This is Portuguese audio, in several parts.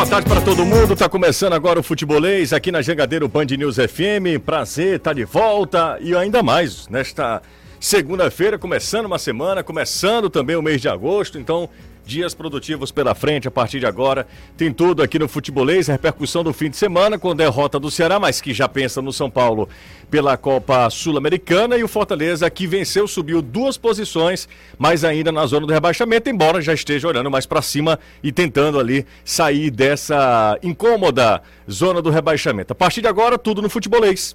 boa tarde para todo mundo. Tá começando agora o Futebolês aqui na Jangadeiro Band News FM. Prazer, tá de volta e ainda mais nesta segunda-feira, começando uma semana, começando também o mês de agosto. Então, dias produtivos pela frente a partir de agora. Tem tudo aqui no Futebolês, a repercussão do fim de semana com derrota do Ceará, mas que já pensa no São Paulo pela Copa Sul-Americana e o Fortaleza que venceu, subiu duas posições, mas ainda na zona do rebaixamento, embora já esteja olhando mais para cima e tentando ali sair dessa incômoda zona do rebaixamento. A partir de agora, tudo no Futebolês.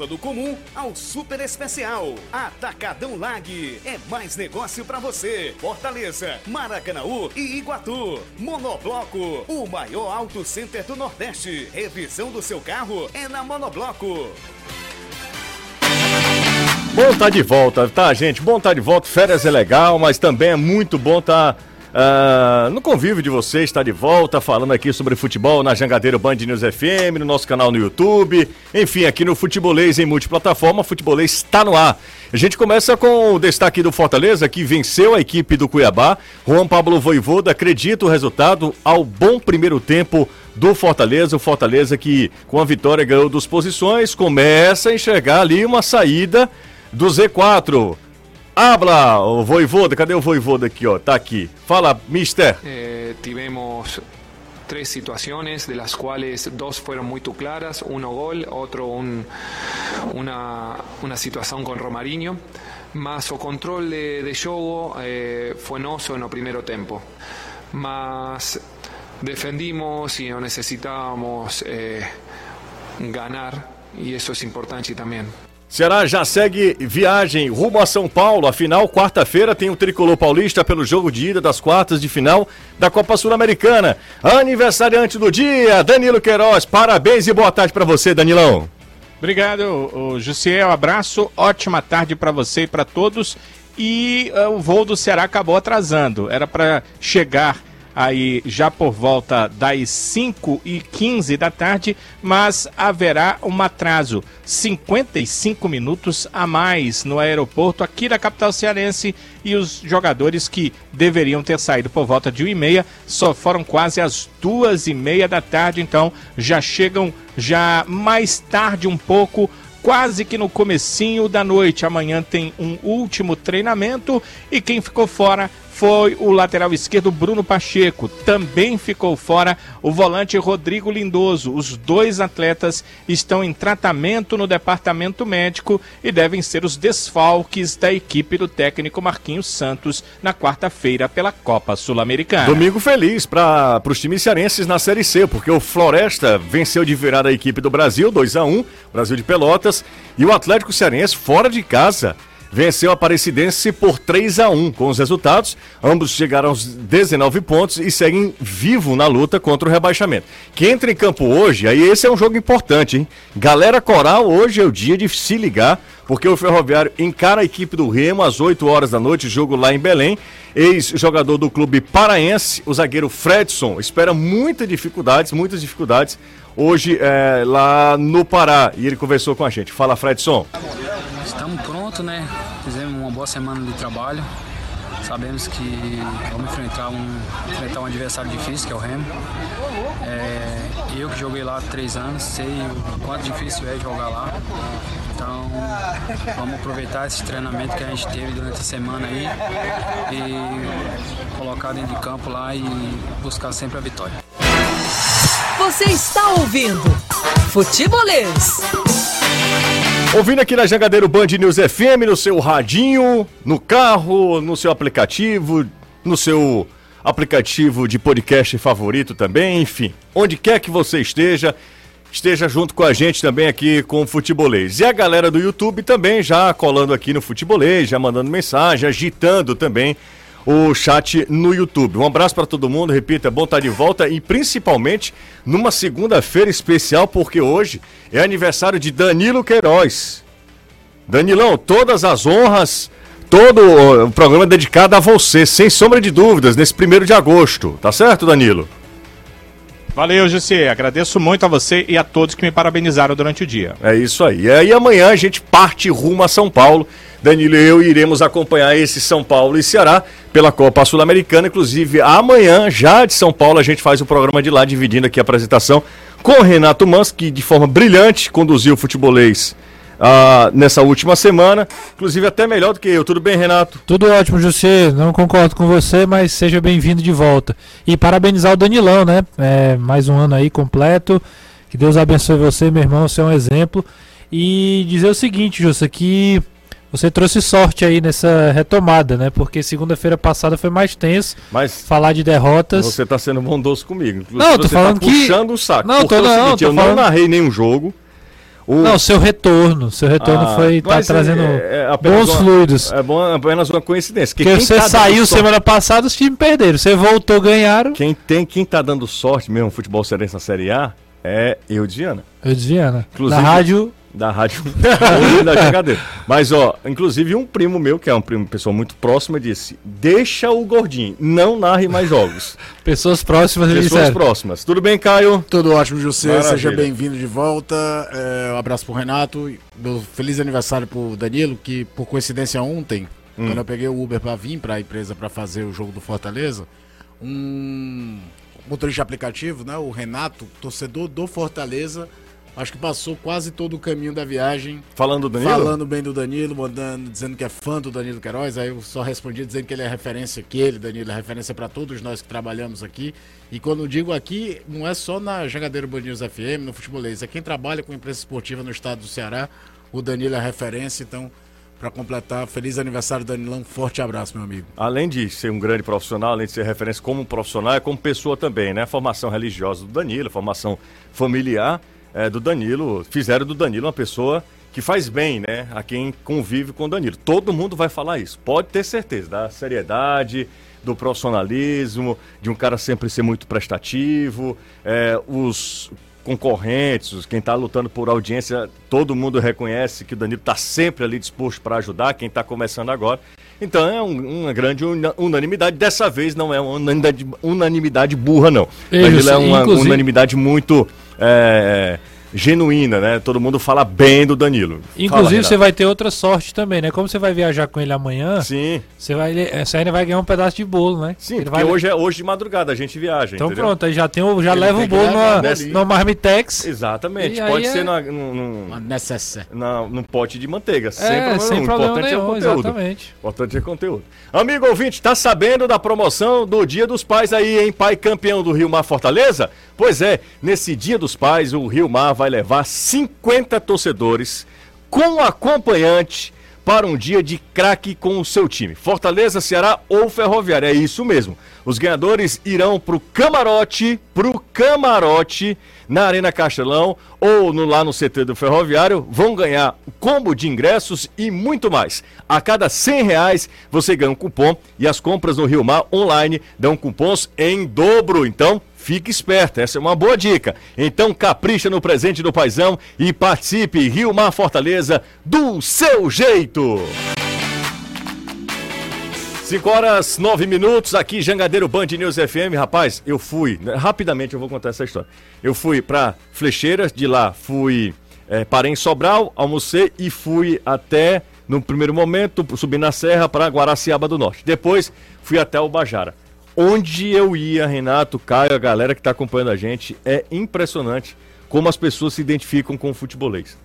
do comum ao super especial. Atacadão Lag é mais negócio para você. Fortaleza, Maracanaú e Iguatu. Monobloco, o maior auto center do Nordeste. Revisão do seu carro é na Monobloco. Bom tá de volta, tá, gente? Bom tá de volta. Férias é legal, mas também é muito bom tá Uh, no convívio de vocês, está de volta falando aqui sobre futebol na Jangadeiro Band News FM, no nosso canal no YouTube, enfim, aqui no Futebolês em multiplataforma, Futebolês está no ar. A gente começa com o destaque do Fortaleza, que venceu a equipe do Cuiabá. Juan Pablo Voivoda acredita o resultado ao bom primeiro tempo do Fortaleza. O Fortaleza que, com a vitória, ganhou duas posições, começa a enxergar ali uma saída do Z4. Habla, o Voivoda, cadê o Voivoda aqui, ó? Tá aqui. Fala, mister. Eh, tivemos tres situaciones, de las cuales dos fueron muy claras, uno gol, otro un, una, una, situación con Romarinho, más o control de, de jogo eh, fue noso en el primer tiempo, más defendimos y necesitábamos eh, ganar y eso es importante también. Ceará já segue viagem rumo a São Paulo. Afinal, quarta-feira tem o tricolor paulista pelo jogo de ida das quartas de final da Copa Sul-Americana. Aniversariante do dia, Danilo Queiroz. Parabéns e boa tarde para você, Danilão. Obrigado, Jussiel. Abraço, ótima tarde para você e para todos. E uh, o voo do Ceará acabou atrasando. Era para chegar aí já por volta das 5 e 15 da tarde, mas haverá um atraso, 55 minutos a mais no aeroporto aqui da capital cearense e os jogadores que deveriam ter saído por volta de 1 e meia só foram quase às duas e meia da tarde, então já chegam já mais tarde um pouco quase que no comecinho da noite. Amanhã tem um último treinamento e quem ficou fora foi o lateral esquerdo Bruno Pacheco. Também ficou fora o volante Rodrigo Lindoso. Os dois atletas estão em tratamento no departamento médico e devem ser os desfalques da equipe do técnico Marquinhos Santos na quarta-feira pela Copa Sul-Americana. Domingo feliz para os times cearenses na Série C, porque o Floresta venceu de virar a equipe do Brasil, 2 a 1 Brasil de Pelotas, e o Atlético Cearense fora de casa venceu a Aparecidense por 3 a 1 com os resultados. Ambos chegaram aos 19 pontos e seguem vivo na luta contra o rebaixamento. Quem entra em campo hoje, aí esse é um jogo importante, hein? Galera Coral, hoje é o dia de se ligar, porque o Ferroviário encara a equipe do Remo às 8 horas da noite, jogo lá em Belém. Ex-jogador do clube paraense, o zagueiro Fredson, espera muitas dificuldades, muitas dificuldades hoje é, lá no Pará. E ele conversou com a gente. Fala, Fredson. Estamos prontos, né? Fizemos uma boa semana de trabalho. Sabemos que vamos enfrentar um, enfrentar um adversário difícil, que é o Remo. É, eu que joguei lá há três anos, sei o quanto difícil é jogar lá. Então, vamos aproveitar esse treinamento que a gente teve durante a semana aí e colocar dentro de campo lá e buscar sempre a vitória. Você está ouvindo Futebolês. Ouvindo aqui na Jangadeiro Band News FM, no seu radinho, no carro, no seu aplicativo, no seu aplicativo de podcast favorito também, enfim, onde quer que você esteja, esteja junto com a gente também aqui com o Futebolês. E a galera do YouTube também já colando aqui no Futebolês, já mandando mensagem, agitando também o chat no YouTube. Um abraço para todo mundo, repito, é bom estar de volta e principalmente numa segunda-feira especial, porque hoje é aniversário de Danilo Queiroz. Danilão, todas as honras, todo o programa dedicado a você, sem sombra de dúvidas, nesse primeiro de agosto. Tá certo, Danilo? Valeu, José. Agradeço muito a você e a todos que me parabenizaram durante o dia. É isso aí. E aí amanhã a gente parte rumo a São Paulo. Danilo e eu iremos acompanhar esse São Paulo e Ceará pela Copa Sul-Americana. Inclusive, amanhã, já de São Paulo, a gente faz o programa de lá, dividindo aqui a apresentação com o Renato Mans, que de forma brilhante conduziu o futebolês ah, nessa última semana. Inclusive, até melhor do que eu. Tudo bem, Renato? Tudo ótimo, José. Não concordo com você, mas seja bem-vindo de volta. E parabenizar o Danilão, né? É, mais um ano aí completo. Que Deus abençoe você, meu irmão. Você é um exemplo. E dizer o seguinte, José, que você trouxe sorte aí nessa retomada, né? Porque segunda-feira passada foi mais tenso. Mas falar de derrotas. Você está sendo bondoso comigo. Inclusive, não, tô você falando tá que puxando o saco. Não, tô, é não, seguinte, tô eu falando... não narrei nenhum jogo. O... Não, seu retorno. Seu retorno Ah, foi tá é- trazendo é apenas bons uma- fluidos. É bom, apenas uma coincidência. Porque quem você tá saiu sorte- semana passada, os times perderam. Você voltou, ganharam. Quem, tem, quem tá dando sorte mesmo no futebol cearense na Série A é eu, Diana. Eu desviando. Na Inclusive- rádio, Da rádio da Jangadeiro. Mas, ó, inclusive um primo meu, que é um primo, pessoa muito próxima, disse: Deixa o gordinho, não narre mais jogos. pessoas próximas Pessoas disseram. próximas. Tudo bem, Caio? Tudo ótimo, José. Maravilha. Seja bem-vindo de volta. É, um abraço pro Renato. Meu feliz aniversário pro Danilo, que por coincidência ontem, Hum. quando eu peguei o Uber pra vir pra empresa pra fazer o jogo do Fortaleza, um motorista de aplicativo, né, o Renato, torcedor do Fortaleza, acho que passou quase todo o caminho da viagem Falando do Danilo? falando bem do Danilo, mandando, dizendo que é fã do Danilo Queiroz. Aí eu só respondi dizendo que ele é referência, que ele, Danilo, é referência para todos nós que trabalhamos aqui. E quando digo aqui, não é só na Jangadeiro Band News FM, no futebolês, é quem trabalha com imprensa esportiva no estado do Ceará. O Danilo é referência, então, para completar, feliz aniversário, Danilão. Um forte abraço, meu amigo. Além de ser um grande profissional, além de ser referência como profissional, é como pessoa também, né? Formação religiosa do Danilo, formação familiar eh, do Danilo, fizeram do Danilo uma pessoa que faz bem, né? A quem convive com o Danilo. Todo mundo vai falar isso, pode ter certeza, da seriedade, do profissionalismo, de um cara sempre ser muito prestativo, eh, os concorrentes, quem está lutando por audiência, todo mundo reconhece que o Danilo está sempre ali disposto para ajudar, quem está começando agora. Então é um- uma grande una- unanimidade. Dessa vez não é uma unanimidade, unanimidade burra, não. Ei, Danilo é uma inclusive- unanimidade muito é, genuína, né? Todo mundo fala bem do Danilo. Inclusive, Fala, você vai ter outra sorte também, né? Como você vai viajar com ele amanhã. Sim, você, vai, você ainda vai ganhar um pedaço de bolo, né? sim, Ele porque vai... hoje é hoje de madrugada, a gente viaja, Então entendeu? pronto, aí já, tem o, já Ele leva o bolo numa, numa marmitex. Exatamente, E pode é- ser na- num, na- num pote de manteiga, sem É, problema sem nenhum. Importante é o nenhum, conteúdo. exatamente. Importante é conteúdo. Amigo ouvinte, tá sabendo da promoção do Dia dos Pais aí, hein? Pai campeão do Rio Mar Fortaleza? Pois é, nesse Dia dos Pais, o Rio Mar vai levar 50 torcedores com acompanhante para um dia de craque com o seu time. Fortaleza, Ceará ou Ferroviária, é isso mesmo. Os ganhadores irão pro camarote, pro camarote na Arena Castelão ou no- lá no CT do Ferroviário, vão ganhar o combo de ingressos e muito mais. A cada 100 reais você ganha um cupom e as compras no Rio Mar online dão cupons em dobro. Então, fique esperto, essa é uma boa dica. Então, capricha no presente do paizão e participe Rio Mar Fortaleza do seu jeito. 5 horas 9 minutos, aqui Jangadeiro Band News FM. Rapaz, eu fui, né, rapidamente eu vou contar essa história. Eu fui pra Flecheiras, de lá fui, é, parei em Sobral, almocei e fui até, no primeiro momento, subi na serra para Guaraciaba do Norte. Depois fui até o Bajara. Onde eu ia, Renato, Caio, a galera que tá acompanhando a gente, é impressionante como as pessoas se identificam com o futebolês.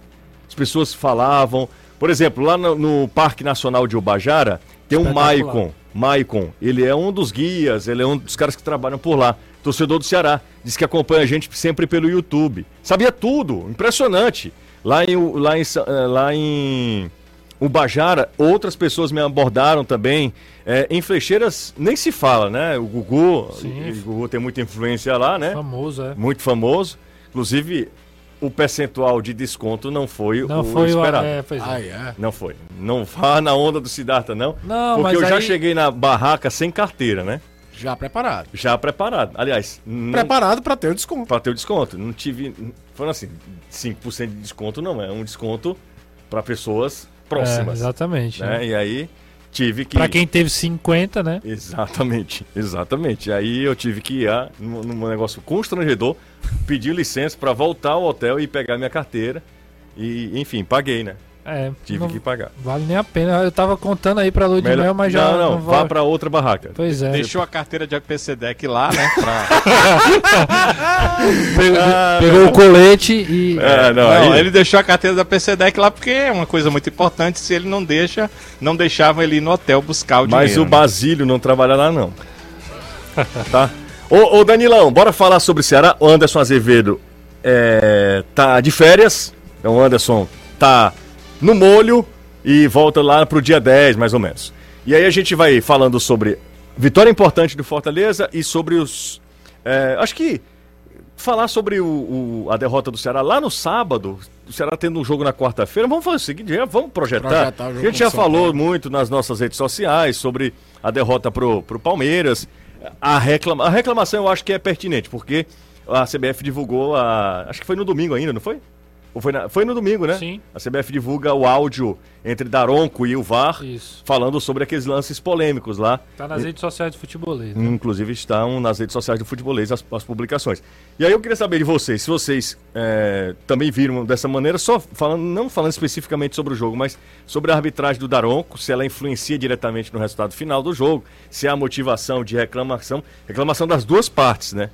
As pessoas falavam. Por exemplo, lá no, no Parque Nacional de Ubajara, tem um. Maicon. Maicon, ele é um dos guias, ele é um dos caras que trabalham por lá. Torcedor do Ceará. Diz que acompanha a gente sempre pelo YouTube. Sabia tudo, impressionante. Lá em, lá em, eh, lá em Ubajara, outras pessoas me abordaram também. Eh, em Flecheiras, nem se fala, né? O Gugu, Sim. o Gugu tem muita influência lá, né? Famoso, é. muito famoso. Inclusive, o percentual de desconto não foi Não o foi o. esperado. É, pois é. Ah, é. Não foi. Não vá na onda do Siddhartha, não. Não, porque mas eu já aí- cheguei na barraca sem carteira, né? Já preparado. Já preparado. Aliás, não, Preparado para ter o desconto. pra ter o desconto. Não tive. Foram assim, 5% de desconto não é um desconto para pessoas É, próximas. exatamente. né? né? E aí tive que. Pra quem teve 50, né? Exatamente, exatamente. Aí eu tive que ir a, num, num negócio constrangedor, pedir licença para voltar ao hotel e pegar minha carteira. E, enfim, paguei, né? É. Tive não que pagar. Vale nem a pena. Eu tava contando aí pra Lua de Mel, mas já. não, não, vá vale. para outra barraca. Pois é. Deixou a carteira de Deck lá, né? Pra... Pegou, Ah, pegou o colete e. É, não, Não, aí- ele deixou a carteira da PC Deck lá porque é uma coisa muito importante. Se ele não deixa, não deixava ele ir no hotel buscar o Mas dinheiro. o Basílio não trabalha lá, não. tá? Ô, ô, Danilão, bora falar sobre o Ceará. O Anderson Azevedo é, tá de férias. Então o Anderson tá no molho e volta lá pro dia 10, mais ou menos. E aí a gente vai falando sobre vitória importante do Fortaleza e sobre os. é, acho que falar sobre o, o- a derrota do Ceará lá no sábado, o Ceará tendo um jogo na quarta-feira, vamos fazer o seguinte, já vamos projetar. Projetar a gente já falou muito nas nossas redes sociais sobre a derrota pro, pro Palmeiras. A, reclama, a reclamação eu acho que é pertinente, porque a CBF divulgou a. Acho que foi no domingo ainda, não foi? Foi, na- foi no domingo, né? Sim. A CBF divulga o áudio entre Daronco e o VAR Isso. falando sobre aqueles lances polêmicos lá. Tá nas redes sociais do futebolês. né? Inclusive estão nas redes sociais do futebolês as, as publicações. E aí eu queria saber de vocês, se vocês é, também viram dessa maneira, só falando, não falando especificamente sobre o jogo, mas sobre a arbitragem do Daronco, se ela influencia diretamente no resultado final do jogo, se há motivação de reclamação, reclamação das duas partes, né?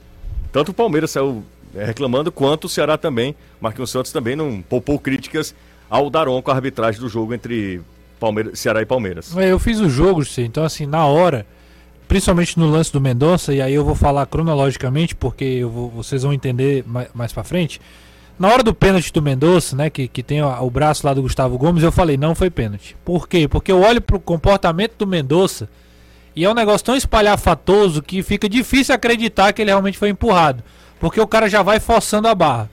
Tanto o Palmeiras saiu reclamando, quanto o Ceará também, Marquinhos Santos também não poupou críticas ao Daronco, a arbitragem do jogo entre Palmeiras, Ceará e Palmeiras. É, Eu fiz o jogo, então assim, na hora, principalmente no lance do Mendonça, e aí eu vou falar cronologicamente, porque vou- vocês vão entender mais, mais pra frente. Na hora do pênalti do Mendonça, né, que, que tem o, o braço lá do Gustavo Gomes, eu falei, não foi pênalti. Por quê? Porque eu olho pro comportamento do Mendonça e é um negócio tão espalhafatoso que fica difícil acreditar que ele realmente foi empurrado. Porque o cara já vai forçando a barra.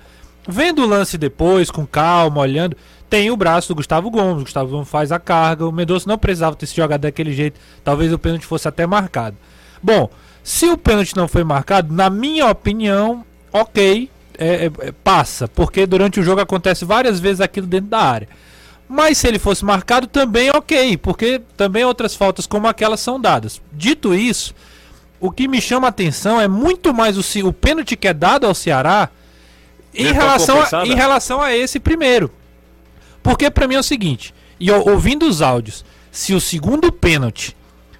Vendo o lance depois, com calma, olhando, tem o braço do Gustavo Gomes. O Gustavo Gomes faz a carga. O Mendonça não precisava ter se jogado daquele jeito. Talvez o pênalti fosse até marcado. Bom, se o pênalti não foi marcado, na minha opinião, ok, é, é, é, passa. Porque durante o jogo acontece várias vezes aquilo dentro da área. Mas se ele fosse marcado, também ok, porque também outras faltas como aquelas são dadas. Dito isso, o que me chama a atenção é muito mais o, o pênalti que é dado ao Ceará em Ele tá relação, a, em relação a esse primeiro. Porque pra mim é o seguinte, e eu, ouvindo os áudios, se o segundo pênalti,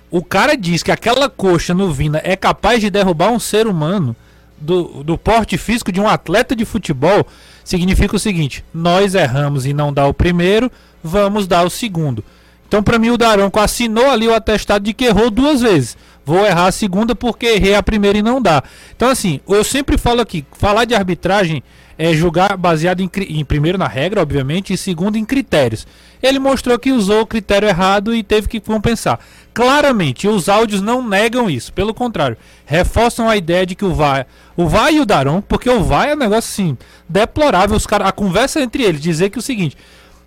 o cara diz que aquela coxa no Vina é capaz de derrubar um ser humano do, do porte físico de um atleta de futebol, significa o seguinte: nós erramos e não dá o primeiro, vamos dar o segundo. Então, pra mim, o Daronco assinou ali o atestado de que errou duas vezes. Vou errar a segunda porque errei a primeira e não dá. Então, assim, eu sempre falo aqui: falar de arbitragem é julgar baseado em, em primeiro na regra, obviamente, e segundo em critérios. Ele mostrou que usou o critério errado e teve que compensar. Claramente, os áudios não negam isso, pelo contrário, reforçam a ideia de que o VAR, o VAR e o Daron, porque o VAR é um negócio assim, deplorável, os cara, a conversa entre eles, dizer que é o seguinte,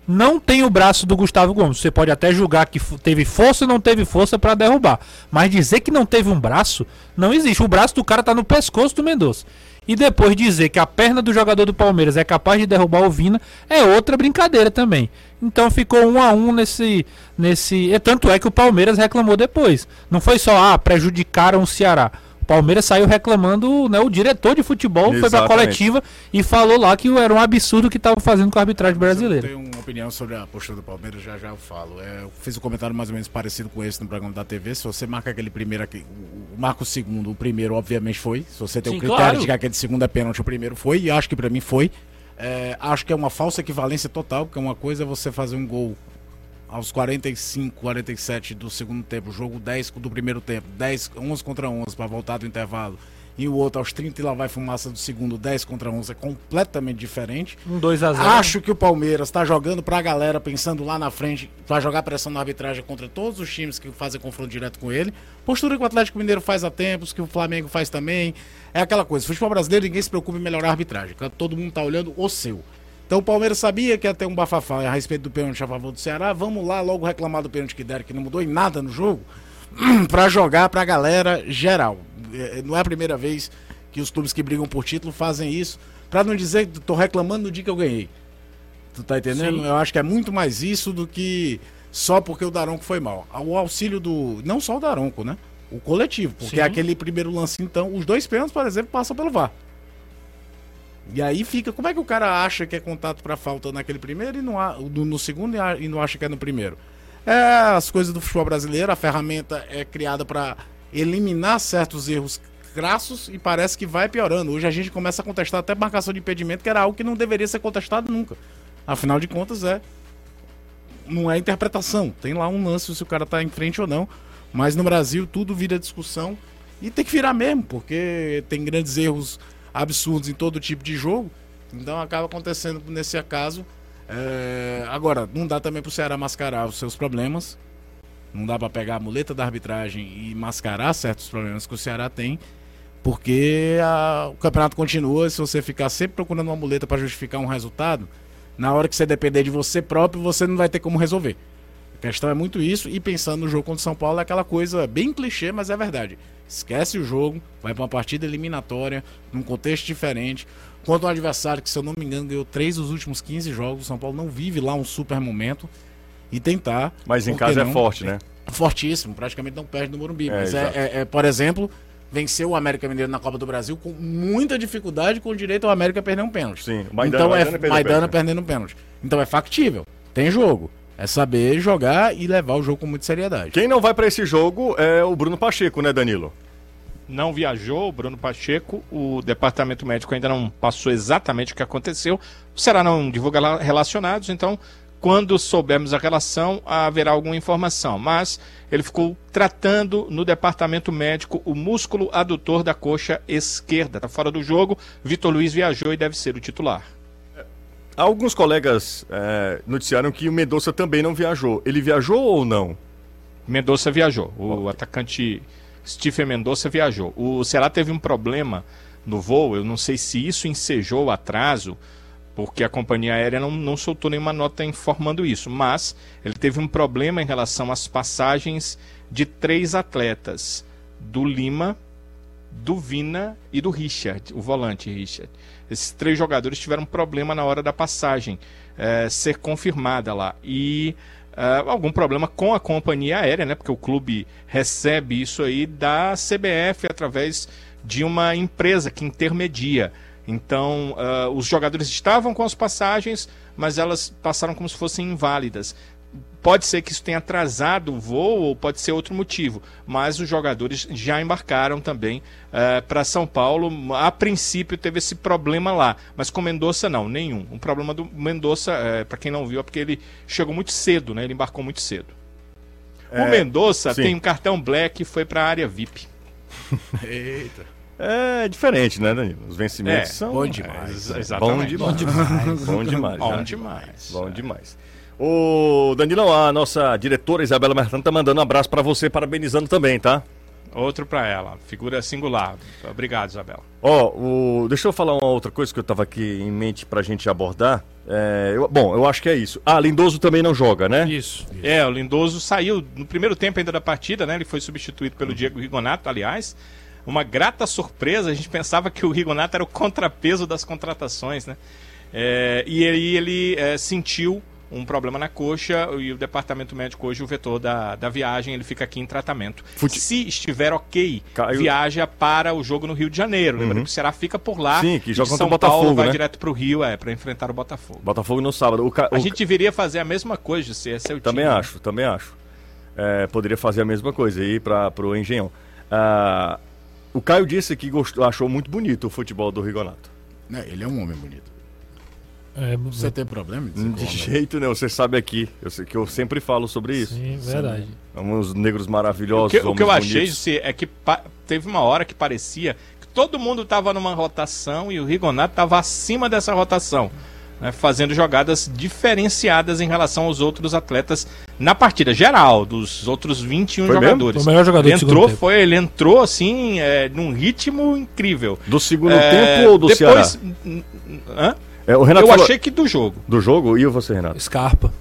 não tem o braço do Gustavo Gomes. Você pode até julgar que teve força ou não teve força pra derrubar. Mas dizer que não teve um braço, não existe. O braço do cara tá no pescoço do Mendonça. E depois dizer que a perna do jogador do Palmeiras é capaz de derrubar o Vina é outra brincadeira também. Então ficou um a um nesse. nesse e tanto é que o Palmeiras reclamou depois. Não foi só, ah, prejudicaram o Ceará. O Palmeiras saiu reclamando, né? O diretor de futebol foi pra Exatamente. coletiva e falou lá que era um absurdo o que tava fazendo com a arbitragem brasileira. Eu tenho uma opinião sobre a postura do Palmeiras, já já eu falo. É, eu fiz um comentário mais ou menos parecido com esse no programa da TV. Se você marca aquele primeiro aqui, marca o segundo, o primeiro obviamente foi. Se você tem Sim, o critério claro. de que aquele segundo é pênalti, o primeiro foi, e acho que pra mim foi. É, acho que é uma falsa equivalência total, porque uma coisa é você fazer um gol aos 45, 47 do segundo tempo, jogo 10 do primeiro tempo, 10, 11 contra 11 para voltar do intervalo. e o outro aos 30 e lá vai fumaça do segundo 10 contra 11 é completamente diferente. Um 2x0. Acho que o Palmeiras está jogando para a galera, pensando lá na frente, vai jogar pressão na arbitragem contra todos os times que fazem confronto direto com ele. Postura que o Atlético Mineiro faz há tempos, que o Flamengo faz também. É aquela coisa. Futebol brasileiro, ninguém se preocupa em melhorar a arbitragem. Todo mundo está olhando o seu. Então o Palmeiras sabia que ia ter um bafafá a respeito do pênalti a favor do Ceará. Vamos lá logo reclamar do pênalti que deram, que não mudou em nada no jogo, para jogar para a galera geral. É, Não é a primeira vez que os clubes que brigam por título fazem isso, para não dizer que tô reclamando no dia que eu ganhei. Tu tá entendendo? Sim. Eu acho que é muito mais isso do que só porque o Daronco foi mal. O auxílio do. Não só o Daronco, né? O coletivo. Porque Sim. aquele primeiro lance, então, os dois pênaltis, por exemplo, passam pelo VAR. E aí fica, como é que o cara acha que é contato pra falta naquele primeiro e não há, no, segundo e não acha que é no primeiro? É as coisas do futebol brasileiro, a ferramenta é criada pra eliminar certos erros crassos e parece que vai piorando. Hoje a gente começa a contestar até marcação de impedimento, que era algo que não deveria ser contestado nunca. Afinal de contas, é. Não é interpretação. Tem lá um lance se o cara tá em frente ou não. Mas no Brasil tudo vira discussão e tem que virar mesmo, porque tem grandes erros absurdos em todo tipo de jogo. Então acaba acontecendo nesse caso. É, Agora, não dá também pro Ceará mascarar os seus problemas. Não dá pra pegar a muleta da arbitragem e mascarar certos problemas que o Ceará tem. Porque a- o campeonato continua. Se você ficar sempre procurando uma muleta pra justificar um resultado, na hora que você depender de você próprio, você não vai ter como resolver. Questão é muito isso. E pensando no jogo contra o São Paulo, é aquela coisa bem clichê, mas é verdade. Esquece o jogo, vai pra uma partida eliminatória, num contexto diferente. Contra um adversário que, se eu não me engano, ganhou três dos últimos 15 jogos. O São Paulo não vive lá um super momento. E tentar. Mas em casa é não? forte, né? fortíssimo, praticamente não perde no Morumbi. É, mas é, é- é, por exemplo, venceu o América Mineiro na Copa do Brasil com muita dificuldade, com direito ao América perder um pênalti. Sim, o Maidana- então Maidana é Maidana pênalti. perdendo um pênalti. Então é factível. Tem jogo. É saber jogar e levar o jogo com muita seriedade. Quem não vai pra esse jogo é o Bruno Pacheco, né, Danilo? não viajou, o Bruno Pacheco. O departamento médico ainda não passou exatamente o que aconteceu. O Ceará não divulga lá relacionados, então, quando soubermos a relação, haverá alguma informação. Mas ele ficou tratando no departamento médico o músculo adutor da coxa esquerda. Está fora do jogo. Vitor Luiz viajou e deve ser o titular. Alguns colegas é, noticiaram que o Mendonça também não viajou. Ele viajou ou não? Mendonça viajou. O atacante Stephen Mendonça viajou. O Ceará teve um problema no voo. Eu não sei se isso ensejou o atraso, porque a companhia aérea não, não soltou nenhuma nota informando isso. Mas ele teve um problema em relação às passagens de três atletas: do Lima, do Vina e do Richard, o volante Richard. Esses três jogadores tiveram problema na hora da passagem eh, ser confirmada lá. E eh, algum problema com a companhia aérea, né? Porque o clube recebe isso aí da CBF através de uma empresa que intermedia. Então, eh, os jogadores estavam com as passagens, mas elas passaram como se fossem inválidas. Pode ser que isso tenha atrasado o voo ou pode ser outro motivo, mas os jogadores já embarcaram também para São Paulo. A princípio teve esse problema lá, mas com Mendonça não, nenhum. O problema do Mendonça, para quem não viu, é porque ele chegou muito cedo, né? Ele embarcou muito cedo. o Mendonça tem um cartão black e foi para a área VIP. Eita. É diferente, né, Danilo? Os vencimentos É, são bom demais. É, Bom exatamente. demais. Bom demais. Bom né? demais. Bom demais. O Danilão, a nossa diretora Isabela Mertano tá mandando um abraço pra você, parabenizando também, tá? Outro para ela, figura singular. Obrigado, Isabela. Ó, o... deixa eu falar uma outra coisa que eu tava aqui em mente pra gente abordar. É, eu- Bom, eu acho que é isso. Ah, Lindoso também não joga, né? Isso. É, o Lindoso saiu no primeiro tempo ainda da partida, né? Ele foi substituído pelo Diego Rigonato, aliás. Uma grata surpresa, a gente pensava que o Rigonato era o contrapeso das contratações, né? É, e aí ele é, sentiu um problema na coxa e o departamento médico hoje o vetor da, da viagem, ele fica aqui em tratamento. Fute- Se estiver ok, Caiu- viaja para o jogo no Rio de Janeiro. Lembrando que o Ceará fica por lá. Sim, que e joga contra São o Botafogo, Paulo vai né? direto para o Rio, é, para enfrentar o Botafogo. Botafogo no sábado. O ca- A o gente deveria fazer a mesma coisa, José. Esse é o Também time, né? acho, também acho. É, poderia fazer a mesma coisa aí para o Engenhão. Ah, o Caio disse que gostou, achou muito bonito o futebol do Rigonato. Né, Ele é um homem bonito. É, Você tem problema de De o é jeito nenhum, você sabe aqui, eu sei que eu sempre falo sobre isso. sim, verdade. Uns negros O maravilhosos, que, o que eu achei. José, é que teve uma hora que parecia que todo mundo estava numa rotação e o Rigonato estava acima dessa rotação. né, fazendo jogadas diferenciadas em relação aos outros atletas na partida geral, dos outros 21 Foi jogadores. Foi o melhor jogador ele do segundo entrou, tempo. foi, ele entrou assim, é, num ritmo incrível. Do segundo É, tempo ou do depois, Ceará? hã? É, o Renato Eu falou achei que do jogo. do jogo e você, Renato? Scarpa.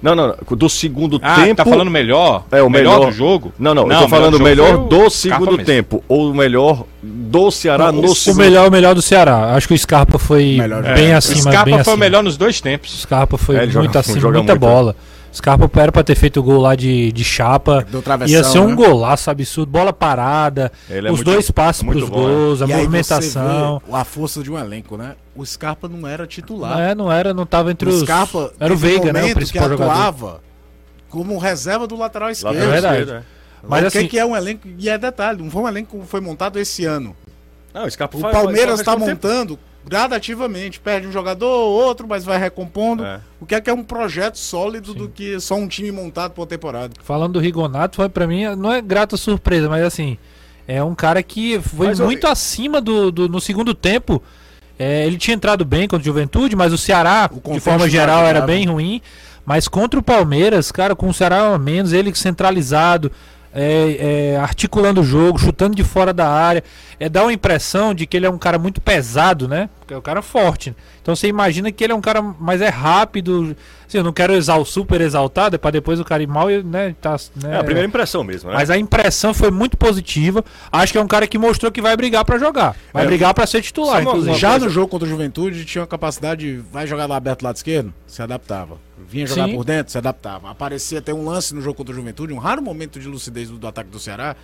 Não, não, não, do segundo Ah, tempo. tá falando melhor? É, o melhor- do jogo? Não, não, eu Não, tô falando o do melhor do o segundo tempo. Ou o melhor do Ceará no o segundo melhor, o melhor do Ceará. Acho que o Scarpa foi Melhor bem jogador. acima. o Scarpa bem foi acima. o melhor nos dois O tempos. Scarpa foi É, muito joga- acima, joga muita muito, bola. Scarpa era pra ter feito o gol lá de, de chapa. Do travessão, Ia ser um né? golaço absurdo. Bola parada. Ele é os muito- dois passos pros bom, né? gols, a E aí movimentação. você vê a força de um elenco, né? O Scarpa não era titular. Não, é, não era, não tava entre o os. Scarpa era o Veiga, né? O principal que jogador. atuava como reserva do lateral esquerdo. Lateral É verdade. esquerdo, é. Mas o assim, que, que é um elenco? E é detalhe, não foi um elenco que foi montado esse ano. Não, o Scarpa O faz- Palmeiras está bastante tempo. montando gradativamente. Perde um jogador ou outro, mas vai recompondo. É. O que é que é um projeto sólido do que só um time montado por temporada. falando do Rigonato, foi pra mim, não é grata surpresa, mas assim, é um cara que foi Mas eu- muito acima do, do- no segundo tempo. É, ele tinha entrado bem contra o Juventude, mas o Ceará, O de forma geral, era bem ruim. Mas contra o Palmeiras, cara, com o Ceará a menos, ele centralizado, é, é, articulando o jogo, chutando de fora da área. É, dá uma impressão de que ele é um cara muito pesado, né? Porque é um cara forte. Então você imagina que ele é um cara, mas é rápido. Assim, eu não quero exal, super exaltado, é pra depois o cara ir mal e, né, tá, né, É a primeira impressão mesmo, né? mas a impressão foi muito positiva. Acho que é um cara que mostrou que vai brigar pra jogar. Vai É. brigar pra ser titular, uma- Já coisa- no jogo contra o Juventude, tinha uma capacidade de vai jogar lá aberto do lado esquerdo, se adaptava. Vinha jogar Sim. por dentro, se adaptava. Aparecia até um lance no jogo contra o Juventude, um raro momento de lucidez do, do ataque do Ceará,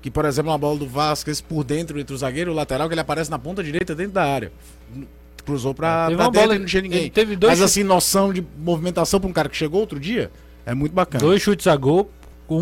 que, por exemplo, uma bola do Vasquez por dentro entre o zagueiro e o lateral, que ele aparece na ponta direita dentro da área. Cruzou pra, Teve pra dentro bola- e não tinha ninguém. teve dois Mas chutes- assim, noção de movimentação pra um cara que chegou outro dia, é muito bacana. Dois chutes a gol.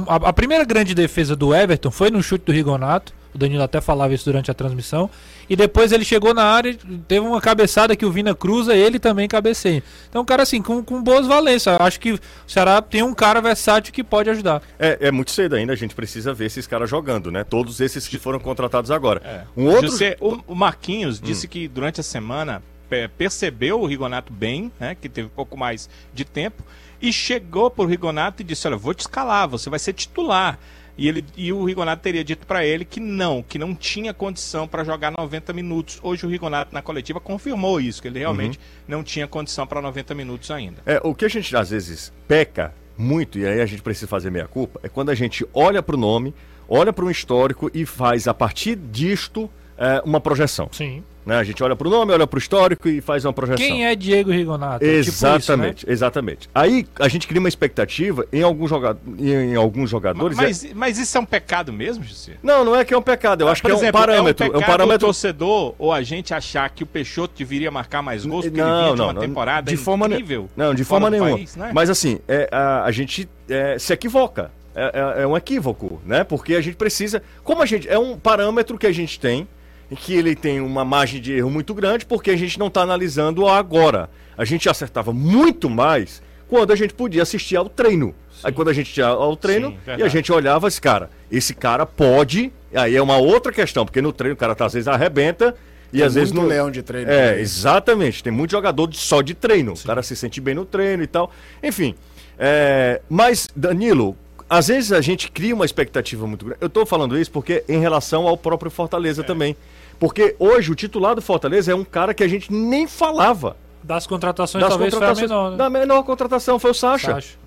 A, a primeira grande defesa do Everton foi no chute do Rigonato. O Danilo até falava isso durante a transmissão. E depois ele chegou na área, teve uma cabeçada que o Vina cruza ele também cabeceia. Então, cara assim, com, com boas valências. Acho que o Ceará tem um cara versátil que pode ajudar. É, é muito cedo ainda, a gente precisa ver esses caras jogando, né? Todos esses que foram contratados agora. É. Um outro. José, o, o Marquinhos disse que durante a semana pe- percebeu o Rigonato bem, né, que teve um pouco mais de tempo, e chegou pro Rigonato e disse: Olha, vou te escalar, você vai ser titular. E, ele, e o Rigonato teria dito para ele que não, que não tinha condição para jogar 90 minutos. Hoje o Rigonato na coletiva confirmou isso, que ele realmente não tinha condição para 90 minutos ainda. É, o que a gente às vezes peca muito, e aí a gente precisa fazer meia culpa, é quando a gente olha para o nome, olha para um histórico e faz a partir disto é, uma projeção. Sim. Né? A gente olha para o nome, olha para o histórico e faz uma projeção. Quem é Diego Rigonato? É tipo isso, né? Exatamente, exatamente. Aí a gente cria uma expectativa em, algum joga... em, em alguns jogadores. é- Mas, mas isso é um pecado mesmo, José? Não, não é que é um pecado, eu acho Por que é um exemplo, parâmetro. É É um, um, pecado parâmetro. o torcedor ou a gente achar que o Peixoto deveria marcar mais gols porque ele Não, vinha de não, uma não. temporada de forma ne- incrível. Não, de forma nenhuma. país, né? Mas assim, é, a, a gente é, se equivoca. É, é- é um equívoco, né? Porque a gente precisa. Como a gente. É um parâmetro que a gente tem, em que ele tem uma margem de erro muito grande, porque a gente não está analisando agora. A gente acertava muito mais quando a gente podia assistir ao treino. Aí quando a gente ia ao treino Sim, e a gente olhava esse cara, esse cara pode, aí é uma outra questão, porque no treino o cara tá, às vezes arrebenta e Tem às vezes não leão de treino. é, também. exatamente. Tem muito jogador de- só de treino. O cara se sente bem no treino e tal. Enfim. é, mas, Danilo, às vezes a gente cria uma expectativa muito grande. Eu tô falando isso porque em relação ao próprio Fortaleza também. Porque hoje o titular do Fortaleza é um cara que a gente nem falava. Das contratações, Das talvez contratações. foi a menor. Né? Da menor contratação foi o Sacha. Sacha.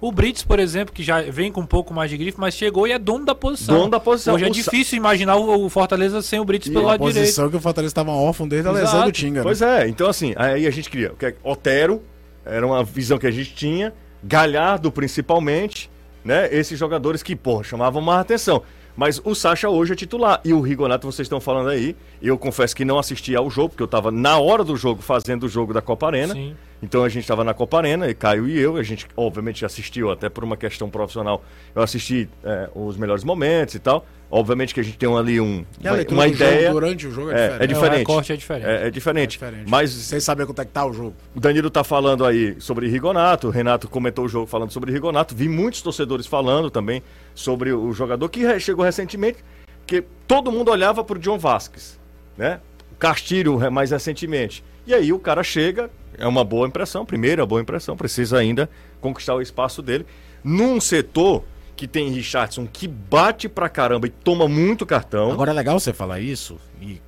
O Brits, por exemplo, que já vem com um pouco mais de grife, mas chegou e é dono da posição. Dono da posição. Hoje é difícil imaginar o, Fortaleza sem o Brits E pelo lado direito. posição que o Fortaleza estava órfão desde a lesão do Tinga. né? Pois é, então assim, aí a gente cria. o que é- Otero, era uma visão que a gente tinha, Galhardo principalmente, né? Esses jogadores que, porra, chamavam mais atenção. Mas o Sacha hoje é titular. E o Rigonato, vocês estão falando aí, eu confesso que não assisti ao jogo, porque eu estava na hora do jogo fazendo o jogo da Copa Arena. Sim. Então a gente estava na Copa Arena, e Caio e eu, a gente obviamente assistiu, até por uma questão profissional, eu assisti é, os melhores momentos e tal. Obviamente que a gente tem ali um, a uma, uma ideia. durante o jogo é, É, diferente. é diferente. é diferente. É, é diferente. É diferente. Mas Sem saber quanto é que tá o jogo. o Danilo tá falando aí sobre Rigonato, o Renato comentou o jogo falando sobre Rigonato, vi muitos torcedores falando também sobre o jogador que chegou recentemente, que todo mundo olhava pro John Vasquez. né? O Castilho mais recentemente. E aí o cara chega, é uma boa impressão, primeira boa impressão, precisa ainda conquistar o espaço dele. Num setor que tem Richardson que bate pra caramba e toma muito cartão. Agora é legal você falar isso, e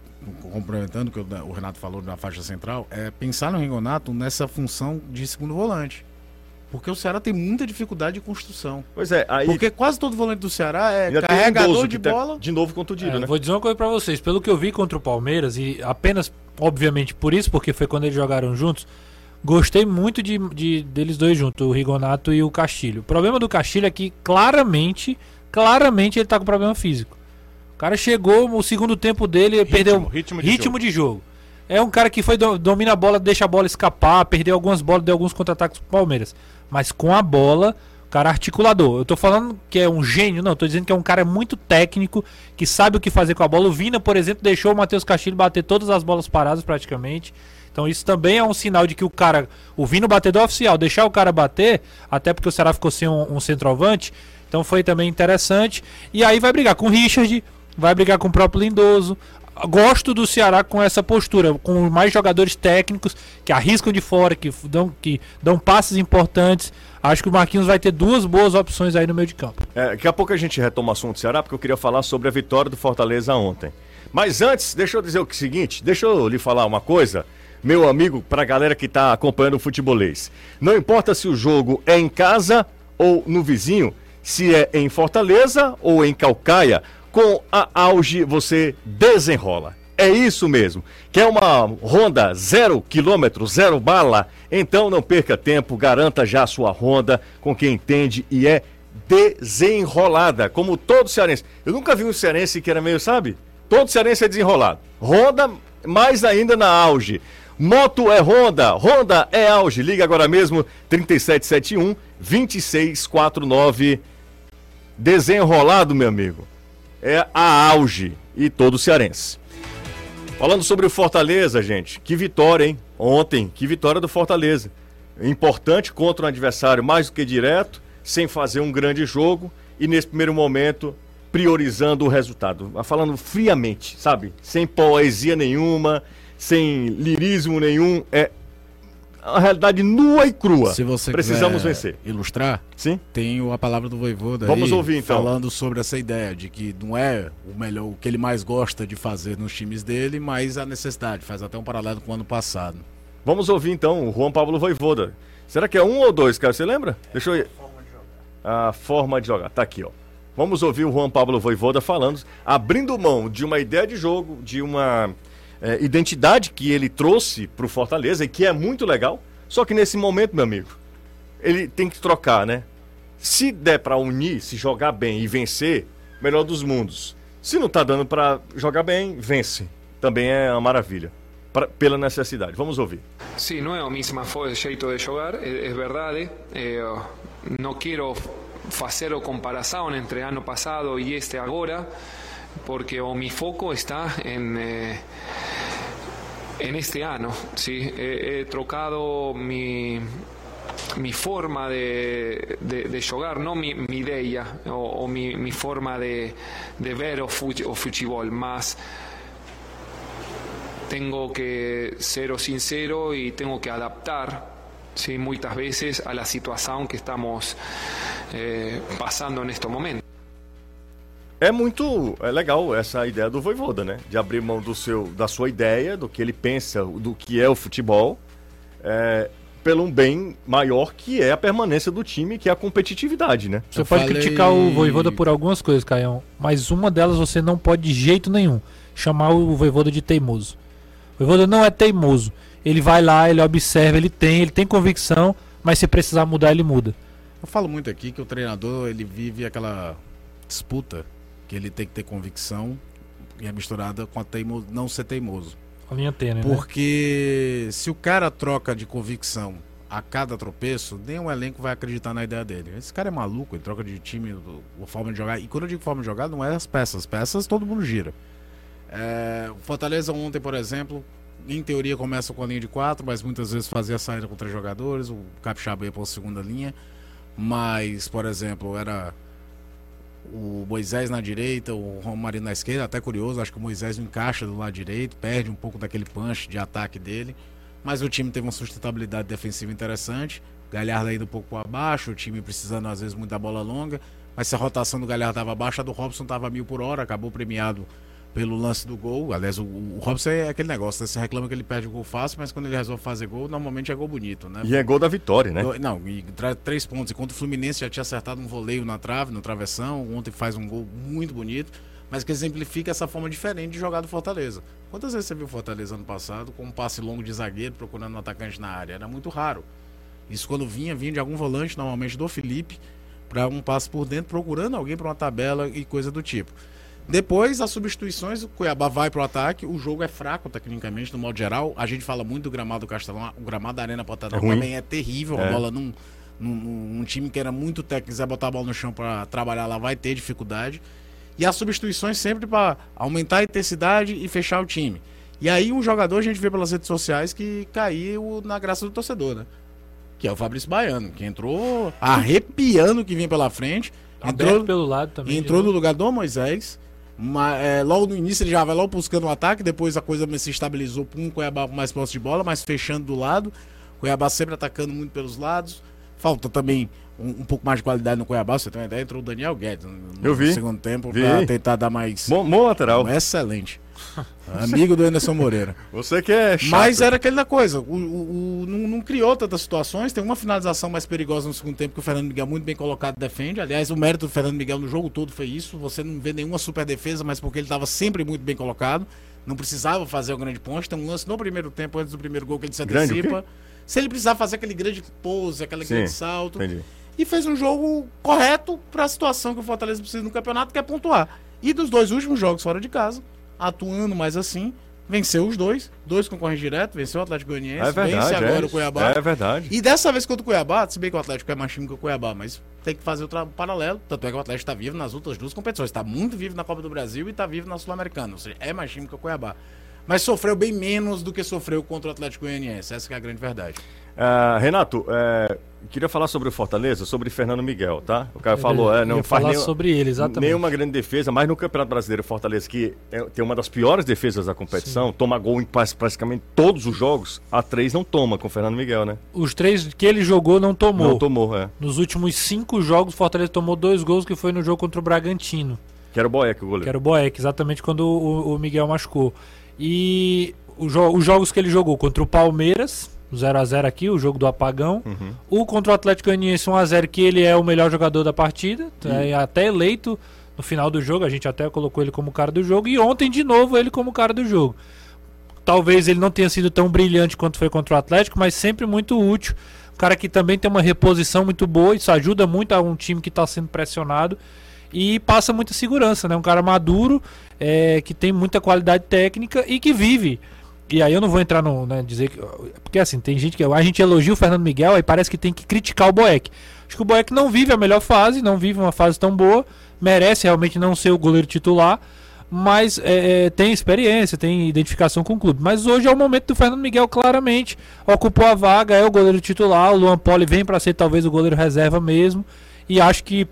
complementando o que o Renato falou na faixa central, é pensar no Rigonato nessa função de segundo volante. Porque o Ceará tem muita dificuldade de construção. Pois é, aí Porque quase todo volante do Ceará é ainda um carregador Lindoso de tá bola. de novo contundido, É, né? Vou dizer uma coisa pra vocês. Pelo que eu vi contra o Palmeiras, e apenas, obviamente, por isso, porque foi quando eles jogaram juntos, gostei muito de, de- deles dois juntos, o Rigonato e o Castilho. O problema do Castilho é que claramente, claramente ele tá com problema físico. O cara chegou, o segundo tempo dele, ele perdeu ritmo de ritmo de jogo. É um cara que foi do- domina a bola, deixa a bola escapar, perdeu algumas bolas, deu alguns contra-ataques pro Palmeiras. Mas com a bola, cara articulador. Eu tô falando que é um gênio, não, tô dizendo que é um cara muito técnico, que sabe o que fazer com a bola. O Vina, por exemplo, deixou o Matheus Castilho bater todas as bolas paradas praticamente. Então isso também é um sinal de que o cara, o Vino batedor oficial, deixar o cara bater, até porque o Ceará ficou sem um, um centroavante, então foi também interessante. E aí vai brigar com o Richard, vai brigar com o próprio Lindoso. Gosto do Ceará com essa postura, com mais jogadores técnicos que arriscam de fora, que dão, que dão passes importantes. Acho que o Marquinhos vai ter duas boas opções aí no meio de campo. É, daqui a pouco a gente retoma o assunto do Ceará, porque eu queria falar sobre a vitória do Fortaleza ontem. Mas antes, deixa eu dizer o seguinte, deixa eu lhe falar uma coisa, meu amigo, pra galera que tá acompanhando o futebolês. Não importa se o jogo é em casa ou no vizinho, se é em Fortaleza ou em Calcaia, com a Auge você desenrola. É isso mesmo. Quer uma Honda zero quilômetro, zero bala? Então não perca tempo, garanta já a sua Honda com quem entende e é desenrolada, como todo cearense. Eu nunca vi um cearense que era meio, sabe? Todo cearense é desenrolado. Honda, mais ainda na Auge. Moto é Honda, Honda é Auge. Liga agora mesmo, 3771 2649. Desenrolado, meu amigo. É a Auge e todo cearense. Falando sobre o Fortaleza, gente, que vitória, hein? Ontem, que vitória do Fortaleza. Importante contra um adversário mais do que direto, sem fazer um grande jogo e nesse primeiro momento priorizando o resultado. Falando friamente, sabe? Sem poesia nenhuma, sem lirismo nenhum, é a realidade nua e crua. Se você Precisamos vencer. ilustrar, Sim? tenho a palavra do Voivoda Vamos aí, ouvir, então. falando sobre essa ideia de que não é o melhor, o que ele mais gosta de fazer nos times dele, mas a necessidade, faz até um paralelo com o ano passado. Vamos ouvir então o Juan Pablo Voivoda. Será que é um ou dois, cara? Você lembra? Deixa eu. A forma de jogar. Tá aqui, ó. Vamos ouvir o Juan Pablo Voivoda falando, abrindo mão de uma ideia de jogo, de uma é, identidade que ele trouxe pro Fortaleza e que é muito legal. Só que nesse momento, meu amigo, ele tem que trocar, né? Se der pra unir, se jogar bem e vencer, melhor dos mundos. Se não tá dando pra jogar bem, vence. Também é uma maravilha. Pra- pela necessidade. Vamos ouvir. No es el mismo fo- jeito de jogar, es, es verdad. Eh, no quiero hacer comparación entre ano pasado y este ahora, porque o mi foco está en, eh, en este año. ¿sí? He, trocado mi, mi forma de, de, jugar, no mi, mi idea o, mi, mi forma de, de ver o, futebol, más tengo que ser sincero y tengo que adaptar ¿sí? muchas veces a la situación que estamos eh, pasando en estos momentos. É muito é legal essa ideia do Voivoda, né? De abrir mão do seu, da sua ideia, do que ele pensa, do que é o futebol, é, pelo um bem maior que é a permanência do time, que é a competitividade, né? Você Eu pode falei- criticar o Voivoda por algumas coisas, Caião, mas uma delas você não pode de jeito nenhum chamar o Voivoda de teimoso. O Voivoda não é teimoso. Ele vai lá, ele observa, ele tem, ele tem convicção, mas se precisar mudar, ele muda. Eu falo muito aqui que o treinador ele vive aquela disputa que ele tem que ter convicção e é misturada com a teimo... não ser teimoso. A linha tênue, né? Porque se o cara troca de convicção a cada tropeço, nenhum elenco vai acreditar na ideia dele. Esse cara é maluco, ele troca de time, a forma de jogar. E quando eu digo forma de jogar, não é as peças. As peças todo mundo gira. É, o Fortaleza ontem, por exemplo, em teoria começa com a linha de quatro, mas muitas vezes fazia a saída com três jogadores. O Capixaba ia para a segunda linha. Mas, por exemplo, era o Moisés na direita, o Romário na esquerda, até curioso, acho que o Moisés não encaixa do lado direito, perde um pouco daquele punch de ataque dele, mas o time teve uma sustentabilidade defensiva interessante, Galhardo ainda um pouco abaixo, o time precisando às vezes muito da bola longa, mas se a rotação do Galhardo estava baixa, a do Robson estava mil por hora, acabou premiado pelo lance do gol. Aliás, o, o Robson é aquele negócio, né? Você reclama que ele perde o gol fácil, mas quando ele resolve fazer gol, normalmente é gol bonito, né? E é gol da vitória, né? Não, e traz três pontos. Enquanto o Fluminense já tinha acertado um voleio na trave, no travessão, ontem faz um gol muito bonito, mas que exemplifica essa forma diferente de jogar do Fortaleza. Quantas vezes você viu o Fortaleza ano passado com um passe longo de zagueiro procurando um atacante na área? Era muito raro. Isso quando vinha, vinha de algum volante, normalmente do Felipe, para um passe por dentro, procurando alguém para uma tabela e coisa do tipo. Depois, as substituições, o Cuiabá vai para o ataque, o jogo é fraco tecnicamente, no modo geral. A gente fala muito do gramado do Castelão, o gramado da Arena Pantanal É também é terrível. É. A bola num, num, num time que era muito técnico, quiser botar a bola no chão para trabalhar lá, vai ter dificuldade. E as substituições sempre para aumentar a intensidade e fechar o time. E aí um jogador a gente vê pelas redes sociais que caiu na graça do torcedor, né? Que é o Fabrício Baiano, que entrou arrepiando o que vinha pela frente. Aberto Entrou, pelo lado também. entrou no lugar do Moisés. Mas, é, logo no início ele já vai logo buscando o ataque, depois a coisa se estabilizou com um Cuiabá com mais posse de bola, mas fechando do lado. Cuiabá sempre atacando muito pelos lados. Falta também um, um pouco mais de qualidade no Cuiabá, você tem uma ideia, entrou o Daniel Guedes no, no Eu vi. segundo tempo pra tentar dar mais. Bom, bom lateral. Excelente. Amigo do Anderson Moreira. Você que é chato. Mas era aquela coisa, o, o- o- não, não criou tantas situações. Tem uma finalização mais perigosa no segundo tempo que o Fernando Miguel, muito bem colocado, defende. Aliás, o mérito do Fernando Miguel no jogo todo foi isso. Você não vê nenhuma super defesa, mas porque ele estava sempre muito bem colocado. Não precisava fazer o grande ponte. Tem um lance no primeiro tempo, antes do primeiro gol, que ele se Grande antecipa. Se ele precisava fazer aquele grande pose, aquele Sim, grande salto. Entendi. E fez um jogo correto para a situação que o Fortaleza precisa no campeonato, que é pontuar. E dos dois últimos jogos fora de casa, atuando mais assim, venceu os dois. Dois concorrentes direto, venceu o Atlético Goianiense, É verdade. vence agora é, o Cuiabá. É verdade. E dessa vez contra o Cuiabá, se bem que o Atlético é mais time que o Cuiabá, mas tem que fazer o paralelo. Tanto é que o Atlético está vivo nas outras duas competições. Está muito vivo na Copa do Brasil e está vivo na Sul-Americana. Ou seja, é mais time que o Cuiabá. Mas sofreu bem menos do que sofreu contra o Atlético Goianiense. Essa que é a grande verdade. Ah, Renato, é, queria falar sobre o Fortaleza, sobre Fernando Miguel, tá? O cara falou, é, não faz falar nenhum- sobre ele, exatamente. nenhuma grande defesa, mas no Campeonato Brasileiro, Fortaleza, que é- tem uma das piores defesas da competição, toma gol em praticamente todos os jogos, a três não toma com o Fernando Miguel, né? Os três que ele jogou não tomou. Não tomou, é. Nos últimos cinco jogos, o Fortaleza tomou dois gols, que foi no jogo contra o Bragantino. Que era o Boeck, o goleiro. Que era o Boeck, exatamente quando o, o Miguel machucou. E jo- os jogos que ele jogou contra o Palmeiras, 0x0 aqui, o jogo do apagão. Uhum. O contra o Atlético Goianiense 1x0, que ele é o melhor jogador da partida. É até eleito no final do jogo, a gente até colocou ele como cara do jogo. E ontem, de novo, ele como cara do jogo. Talvez ele não tenha sido tão brilhante quanto foi contra o Atlético, mas sempre muito útil. Um cara que também tem uma reposição muito boa, isso ajuda muito a um time que está sendo pressionado e passa muita segurança, né? Um cara maduro, é, que tem muita qualidade técnica e que vive. E aí eu não vou entrar no, né, dizer que. Porque assim, tem gente que. A gente elogia o Fernando Miguel e parece que tem que criticar o Boeck. Acho que o Boeck não vive a melhor fase, não vive uma fase tão boa, merece realmente não ser o goleiro titular, mas é, é, tem experiência, tem identificação com o clube. Mas hoje é o momento do Fernando Miguel, claramente. Ocupou a vaga, é o goleiro titular. O Luan Poli vem para ser talvez o goleiro reserva mesmo. E acho que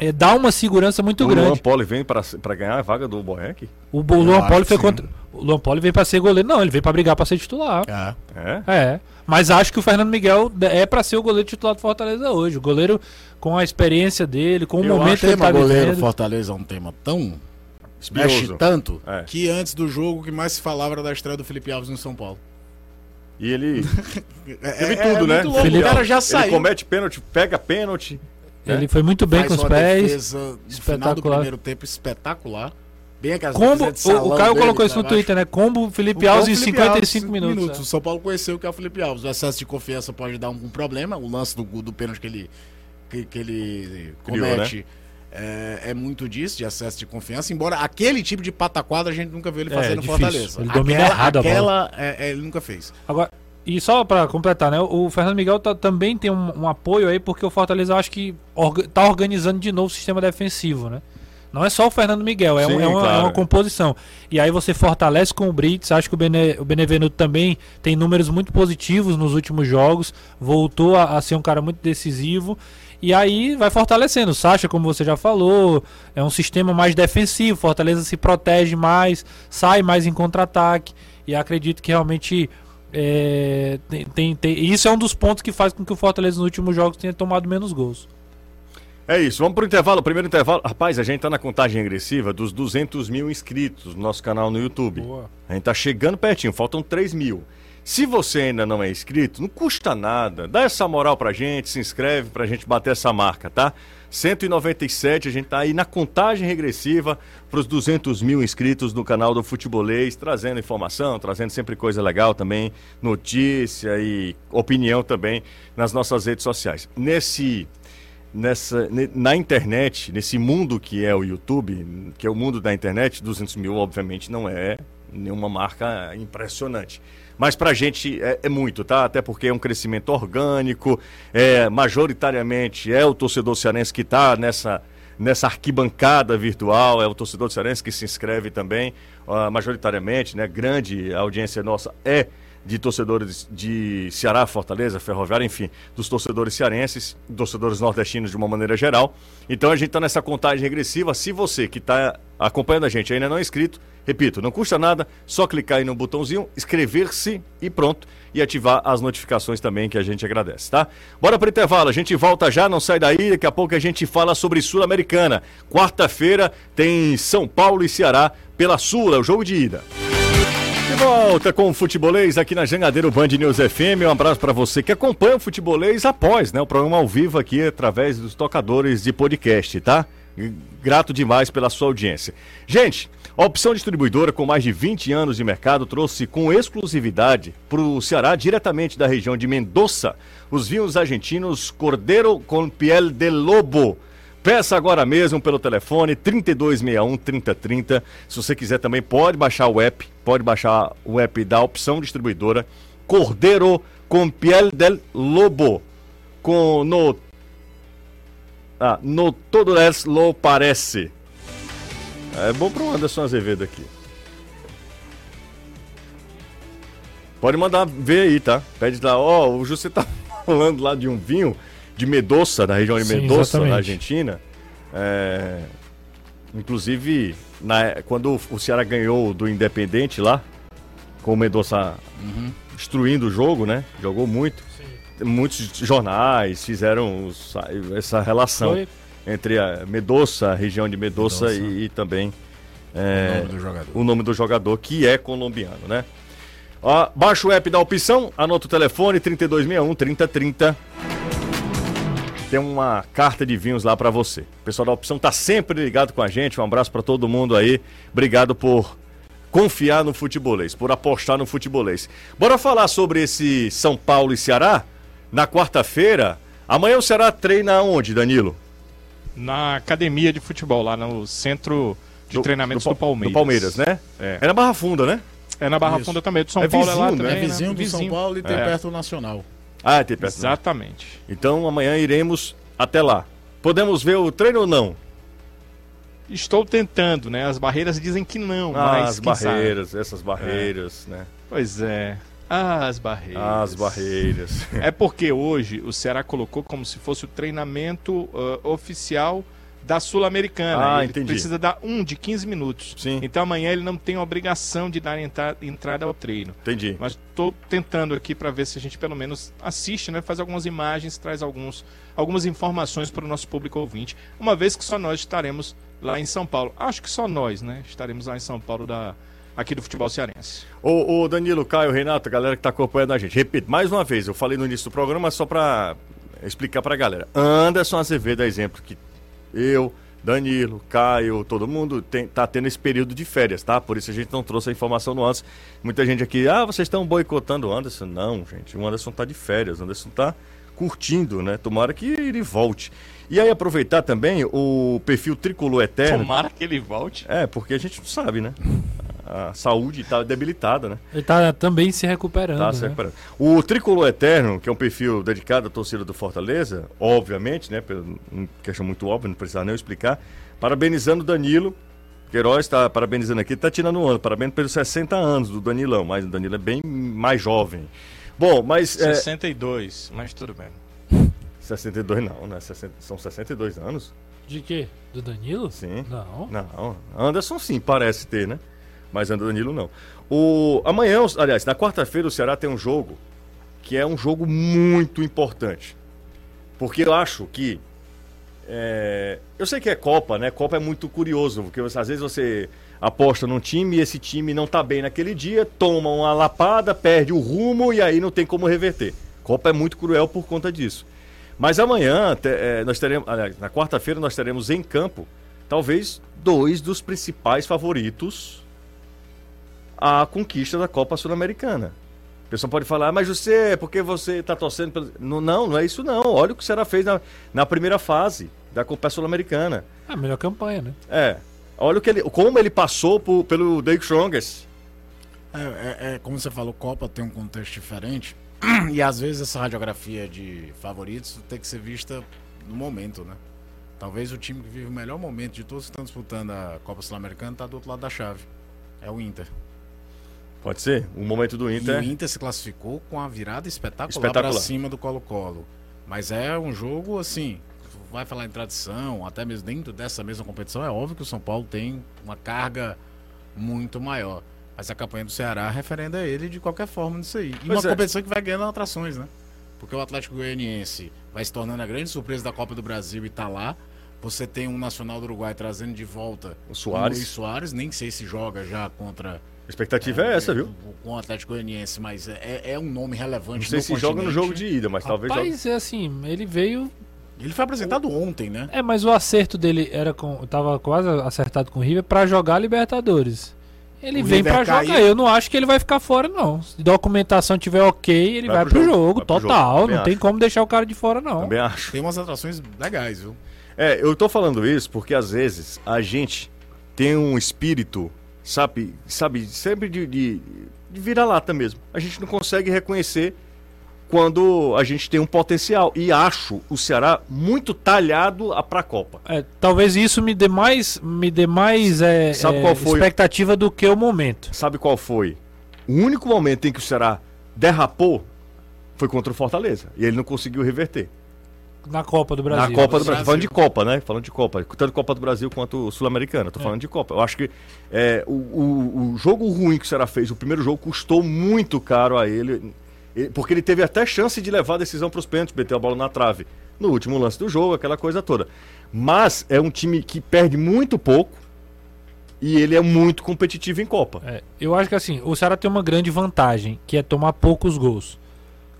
é, dá uma segurança muito o grande. Luan Poli vem para pra ganhar a vaga do Boeck? O, Bo- Luan acho Poli que foi sim. contra. O Luan Poli veio pra ser goleiro. Não, ele veio pra brigar pra ser titular. É. É? É. Mas acho que o Fernando Miguel é pra ser o goleiro titular do Fortaleza hoje. O goleiro com a experiência dele, com o Eu momento acho que ele tá o goleiro vivendo. Fortaleza é um tema tão mexe tanto É. que antes do jogo o que mais se falava era da estreia do Felipe Alves no São Paulo. E ele É, teve é- tudo, é né? muito louco, Felipe o cara já Ele saiu. comete pênalti, pega pênalti. Ele foi muito bem faz com os pés. no final do espetacular. primeiro tempo espetacular. Bem aquelas Combo, de salão o, o Caio dele, colocou isso pra no baixo. Twitter, né? Combo Felipe O Alves em Felipe 55 Alves, minutos. O é. São Paulo conheceu o que é o Felipe Alves. O excesso de confiança pode dar um, problema. O lance do, do pênalti que ele, que, que ele Criou, comete é, é muito disso, de excesso de confiança. Embora aquele tipo de pataquada a gente nunca viu ele É, fazer no difícil. Fortaleza. Ele domina aquela, errado a bola. aquela é, é, ele nunca fez. Agora, e só pra completar, né? O Fernando Miguel tá- também tem um, um apoio aí, porque o Fortaleza acho que orga- tá organizando de novo o sistema defensivo, né? Não é só o Fernando Miguel, é, um- Sim, é uma, claro. é uma composição. E aí você fortalece com o Brits, acho que o, Bene, o Benevenuto também tem números muito positivos nos últimos jogos, voltou a, a ser um cara muito decisivo. E aí vai fortalecendo. O Sacha, como você já falou, é um sistema mais defensivo. Fortaleza se protege mais, sai mais em contra-ataque. E acredito que realmente é, tem, tem, tem, isso é um dos pontos que faz com que o Fortaleza nos últimos jogos tenha tomado menos gols. É isso, vamos pro intervalo, primeiro intervalo. Rapaz, a gente tá na contagem regressiva dos 200 mil inscritos no nosso canal no YouTube. Boa. A gente tá chegando pertinho, faltam 3 mil. Se você ainda não é inscrito, não custa nada. Dá essa moral pra gente, se inscreve pra gente bater essa marca, tá? 197, a gente tá aí na contagem regressiva para os 200 mil inscritos no canal do Futebolês, trazendo informação, trazendo sempre coisa legal também, notícia e opinião também nas nossas redes sociais. Nesse nessa na internet, nesse mundo que é o YouTube, que é o mundo da internet, 200 mil obviamente não é nenhuma marca impressionante. Mas para a gente é, é, muito, tá? Até porque é um crescimento orgânico, é, majoritariamente é o torcedor cearense que está nessa, nessa arquibancada virtual, é o torcedor cearense que se inscreve também, uh, majoritariamente, né? Grande audiência nossa é de torcedores de Ceará, Fortaleza, Ferroviária, enfim, dos torcedores cearenses, torcedores nordestinos de uma maneira geral. Então a gente está nessa contagem regressiva. Se você que está acompanhando a gente ainda não é inscrito, repito, não custa nada, só clicar aí no botãozinho, inscrever-se e pronto. E ativar as notificações também, que a gente agradece, tá? Bora para intervalo, a gente volta já, não sai daí, daqui a pouco a gente fala sobre Sul-Americana. Quarta-feira tem São Paulo e Ceará pela Sula, o jogo de ida. De volta com o Futebolês aqui na Jangadeiro Band News FM. Um abraço para você que acompanha o Futebolês após, né? O programa ao vivo aqui através dos tocadores de podcast, tá? Grato demais pela sua audiência. Gente, a opção distribuidora com mais de 20 anos de mercado trouxe com exclusividade para o Ceará, diretamente da região de Mendoza, os vinhos argentinos Cordeiro com Piel de Lobo Peça agora mesmo pelo telefone 3261 3030. Se você quiser também pode baixar o app, pode baixar o app da opção distribuidora Cordeiro com piel del lobo. Com no ah, no todo es lo parece. É bom pro Anderson Azevedo aqui. Pode mandar ver aí, tá? Pede lá, ó, oh, o José tá falando lá de um vinho de Medoça, da região de Sim, Medoça, na Argentina. É, inclusive, na, quando o Ceará ganhou do Independente lá, com o Medoça uhum. destruindo o jogo, né? Jogou muito. Sim. Muitos jornais fizeram os, essa relação Foi. entre a Medoça, a região de Medoça, E, e, também é, o, nome o, nome do jogador, que é colombiano, né? Ó, baixa o app da opção, anota o telefone 3261 3030 tem uma carta de vinhos lá para você. O pessoal da opção tá sempre ligado com a gente. Um abraço para todo mundo aí. Obrigado por confiar no futebolês, por apostar no futebolês. Bora falar sobre esse São Paulo e Ceará? Na quarta-feira, amanhã o Ceará treina onde, Danilo? Na academia de futebol, lá no centro de do, treinamentos do, do, Palmeiras. Do Palmeiras, né? É. é na Barra Funda, né? É na Barra Isso. Funda também. Do São é Paulo vizinho, é lá né? também. É vizinho né? do vizinho. São Paulo e tem é. perto do Nacional. Ah, tem perto. Exatamente. Então amanhã iremos até lá. Podemos ver o treino ou não? Estou tentando, né? As barreiras dizem que não, ah, mas as barreiras, sabe? essas barreiras, é. né? Pois é. Ah, as barreiras. As barreiras. é porque hoje o Ceará colocou como se fosse o treinamento uh, oficial da Sul-Americana. Ah, ele entendi. precisa dar um de 15 minutos. Sim. Então amanhã ele não tem obrigação de dar entra entrada ao treino. Entendi. Mas estou tentando aqui para ver se a gente pelo menos assiste, né? Faz algumas imagens, traz alguns, algumas informações para o nosso público ouvinte. Uma vez que só nós estaremos lá em São Paulo. Acho que só nós, né? Estaremos lá em São Paulo da aqui do futebol cearense. O, o Danilo, Caio, Renato, a galera que está acompanhando a gente. Repito, mais uma vez, eu falei no início do programa só para explicar para a galera. Anderson Azevedo é exemplo que eu, Danilo, Caio, todo mundo tem, tá tendo esse período de férias, tá? Por isso a gente não trouxe a informação no antes. Muita gente aqui, ah, vocês estão boicotando o Anderson. Não, gente, o Anderson tá de férias, o Anderson tá curtindo, né? Tomara que ele volte. E aí aproveitar também o perfil Tricolor Eterno. Tomara que ele volte. É, porque a gente não sabe, né? A saúde está debilitada, né? Ele está também se recuperando. Tá né? se recuperando. O Tricolor Eterno, que é um perfil dedicado à torcida do Fortaleza, obviamente, né? Uma questão muito óbvia, não precisa nem eu explicar. Parabenizando o Danilo. Queiroz está parabenizando aqui, está tirando um ano. Parabéns pelos 60 anos do Danilão, mas o Danilo é bem mais jovem. Bom, mas. 62, é... mas tudo bem. 62 não, né? 60 são 62 anos? De quê? Do Danilo? Sim. Não. Não. Anderson sim, parece ter, né? Mas Anderson Danilo não. O... Amanhã, aliás, na quarta-feira o Ceará tem um jogo que é um jogo muito importante. Porque eu acho que. é, Eu sei que é Copa, né? Copa é muito curioso, porque às vezes você aposta num time e esse time não tá bem naquele dia, toma uma lapada, perde o rumo e aí não tem como reverter. Copa é muito cruel por conta disso. Mas amanhã, é, nós teremos, aliás, na quarta-feira, nós teremos em campo, talvez, dois dos principais favoritos à conquista da Copa Sul-Americana. O pessoal pode falar, "Ah, mas você, porque você está torcendo pelo. Não, não, não é isso não. Olha o que o Ceará fez na, na primeira fase da Copa Sul-Americana. A melhor campanha, né? É. Olha o que ele, como ele passou por- pelo Dave Strongest. É, é- é, como você falou, Copa tem um contexto diferente. E às vezes essa radiografia de favoritos tem que ser vista no momento, né? Talvez o time que vive o melhor momento de todos que estão disputando a Copa Sul-Americana está do outro lado da chave. É o Inter. Pode ser? O momento do E Inter. o Inter se classificou com a virada espetacular, Espetacular. para cima do Colo-Colo. Mas é um jogo assim, vai falar em tradição, até mesmo dentro dessa mesma competição, é óbvio que o São Paulo tem uma carga muito maior. Mas a campanha do Ceará referenda ele de qualquer forma nisso aí. E Pois uma é. competição que vai ganhando atrações, né? Porque o Atlético Goianiense vai se tornando a grande surpresa da Copa do Brasil e tá lá. Você tem um Nacional do Uruguai trazendo de volta O Soares. Luiz Soares, nem sei se joga já contra A expectativa é, essa, viu? com o Atlético Goianiense, mas é, é um nome relevante. Não sei no se joga no continente. jogo de ida, mas talvez jogue. Rapaz, é assim, ele veio. Ele foi apresentado ontem, né? É, mas o acerto dele era com. Tava quase acertado com o River pra jogar Libertadores. Ele O vem pra jogar. caiu. Eu não acho que ele vai ficar fora, não. Se documentação tiver ok, ele Vai vai, pro pro jogo, jogo, vai pro jogo. total. Também não tem acho. como deixar o cara de fora, não. Também acho. Tem umas atrações legais, viu? É, eu tô falando isso porque às vezes a gente tem um espírito, sabe, sabe, sempre de, de, de vira-lata mesmo. A gente não consegue reconhecer quando a gente tem um potencial. E acho o Ceará muito talhado a pra Copa. É, talvez isso me dê mais, me dê mais é, Sabe é, qual foi? expectativa do que o momento. Sabe qual foi? O único momento em que o Ceará derrapou foi contra o Fortaleza. E ele não conseguiu reverter. Na Copa do Brasil. Na Copa do Brasil. Brasil. Falando de Copa, né? Falando de Copa. Tanto Copa do Brasil quanto Sul-Americana. Tô falando de Copa. Eu acho que é, o, o, o jogo ruim que o Ceará fez, o primeiro jogo, custou muito caro a ele. ele- Porque ele teve até chance de levar a decisão para os pênaltis, meter a bola na trave. No último lance do jogo, aquela coisa toda. Mas é um time que perde muito pouco e ele é muito competitivo em Copa. É, eu acho que assim, o Ceará tem uma grande vantagem, que é tomar poucos gols.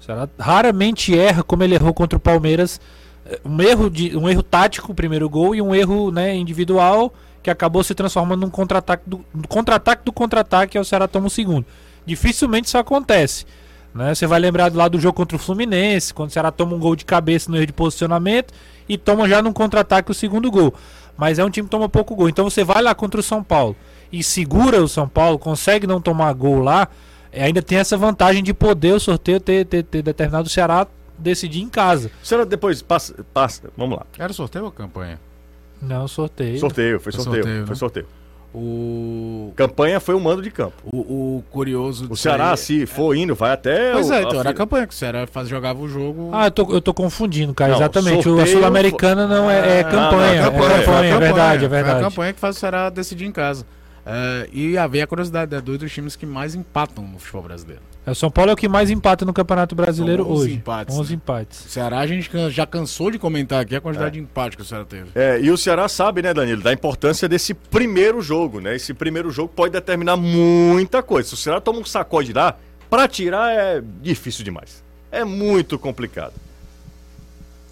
O Ceará raramente erra como ele errou contra o Palmeiras. É, Um erro, de, um erro tático, o primeiro gol, e um erro né, individual que acabou se transformando num contra-ataque do contra-ataque do contra-ataque, e o Ceará toma o segundo. Dificilmente isso acontece. Né? Você vai lembrar lá do jogo contra o Fluminense, quando o Ceará toma um gol de cabeça no erro de posicionamento e toma já num contra-ataque o segundo gol. Mas é um time que toma pouco gol. Então você vai lá contra o São Paulo e segura o São Paulo, consegue não tomar gol lá, ainda tem essa vantagem de poder o sorteio ter, ter, ter determinado o Ceará decidir em casa. O Ceará depois passa, passa. Vamos lá. Era sorteio ou campanha? Não, sorteio. Sorteio, foi Foi sorteio. sorteio, Foi né? sorteio. O, Campanha foi o mando de campo. o, o curioso O Ceará, aí- se for indo, vai até. Pois o- é, então a era a campanha que o Ceará faz, jogava o jogo. Ah, eu tô, eu tô confundindo, cara. Não, Exatamente. O Sul-Americana não é, é Ah, campanha. não, é é campanha, campanha, Foi a é verdade, é verdade. a campanha que faz o Ceará decidir em casa. É, e havia a curiosidade, é dois dos times que mais empatam no futebol brasileiro. É, O São Paulo é o que mais empata no Campeonato Brasileiro São 11 hoje. empates, 11 né? empates. O Ceará a gente já cansou de comentar aqui a quantidade de empate que o Ceará teve. É, e o Ceará sabe, né, Danilo, da importância desse primeiro jogo, né? Esse primeiro jogo pode determinar muita coisa. Se o Ceará toma um sacode lá, pra tirar é difícil demais. É muito complicado.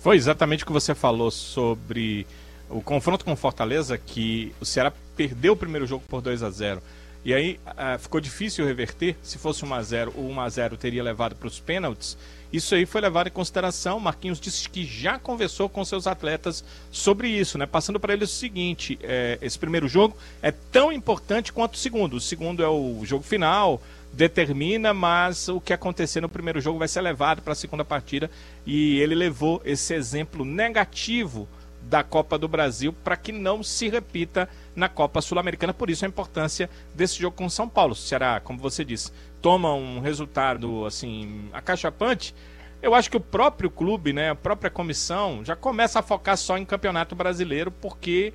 Foi exatamente o que você falou sobre o confronto com o Fortaleza, que o Ceará perdeu o primeiro jogo por 2 a 0 E aí ah, ficou difícil reverter. Se fosse 1 a 0 o 1 a 0 teria levado para os pênaltis. Isso aí foi levado em consideração. Marquinhos disse que já conversou com seus atletas sobre isso, né? Passando para eles o seguinte: é, esse primeiro jogo é tão importante quanto o segundo. O segundo é o jogo final, determina, mas o que acontecer no primeiro jogo vai ser levado para a segunda partida. E ele levou esse exemplo negativo da Copa do Brasil para que não se repita na Copa Sul-Americana. Por isso a importância desse jogo com o São Paulo. O Ceará, como você disse, toma um resultado assim acachapante. eu acho que o próprio clube, né, a própria comissão, já começa a focar só em campeonato brasileiro, porque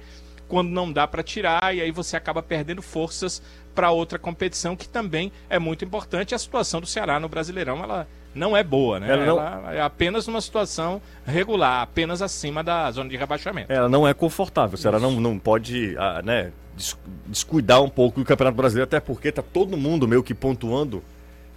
quando não dá para tirar, e aí você acaba perdendo forças para outra competição que também é muito importante. A situação do Ceará no Brasileirão, ela não é boa, né? Ela não- Ela é apenas uma situação regular, apenas acima da zona de rebaixamento. Ela não é confortável. O Ceará não, não pode ah, né, des- descuidar um pouco do Campeonato Brasileiro, até porque tá todo mundo meio que pontuando,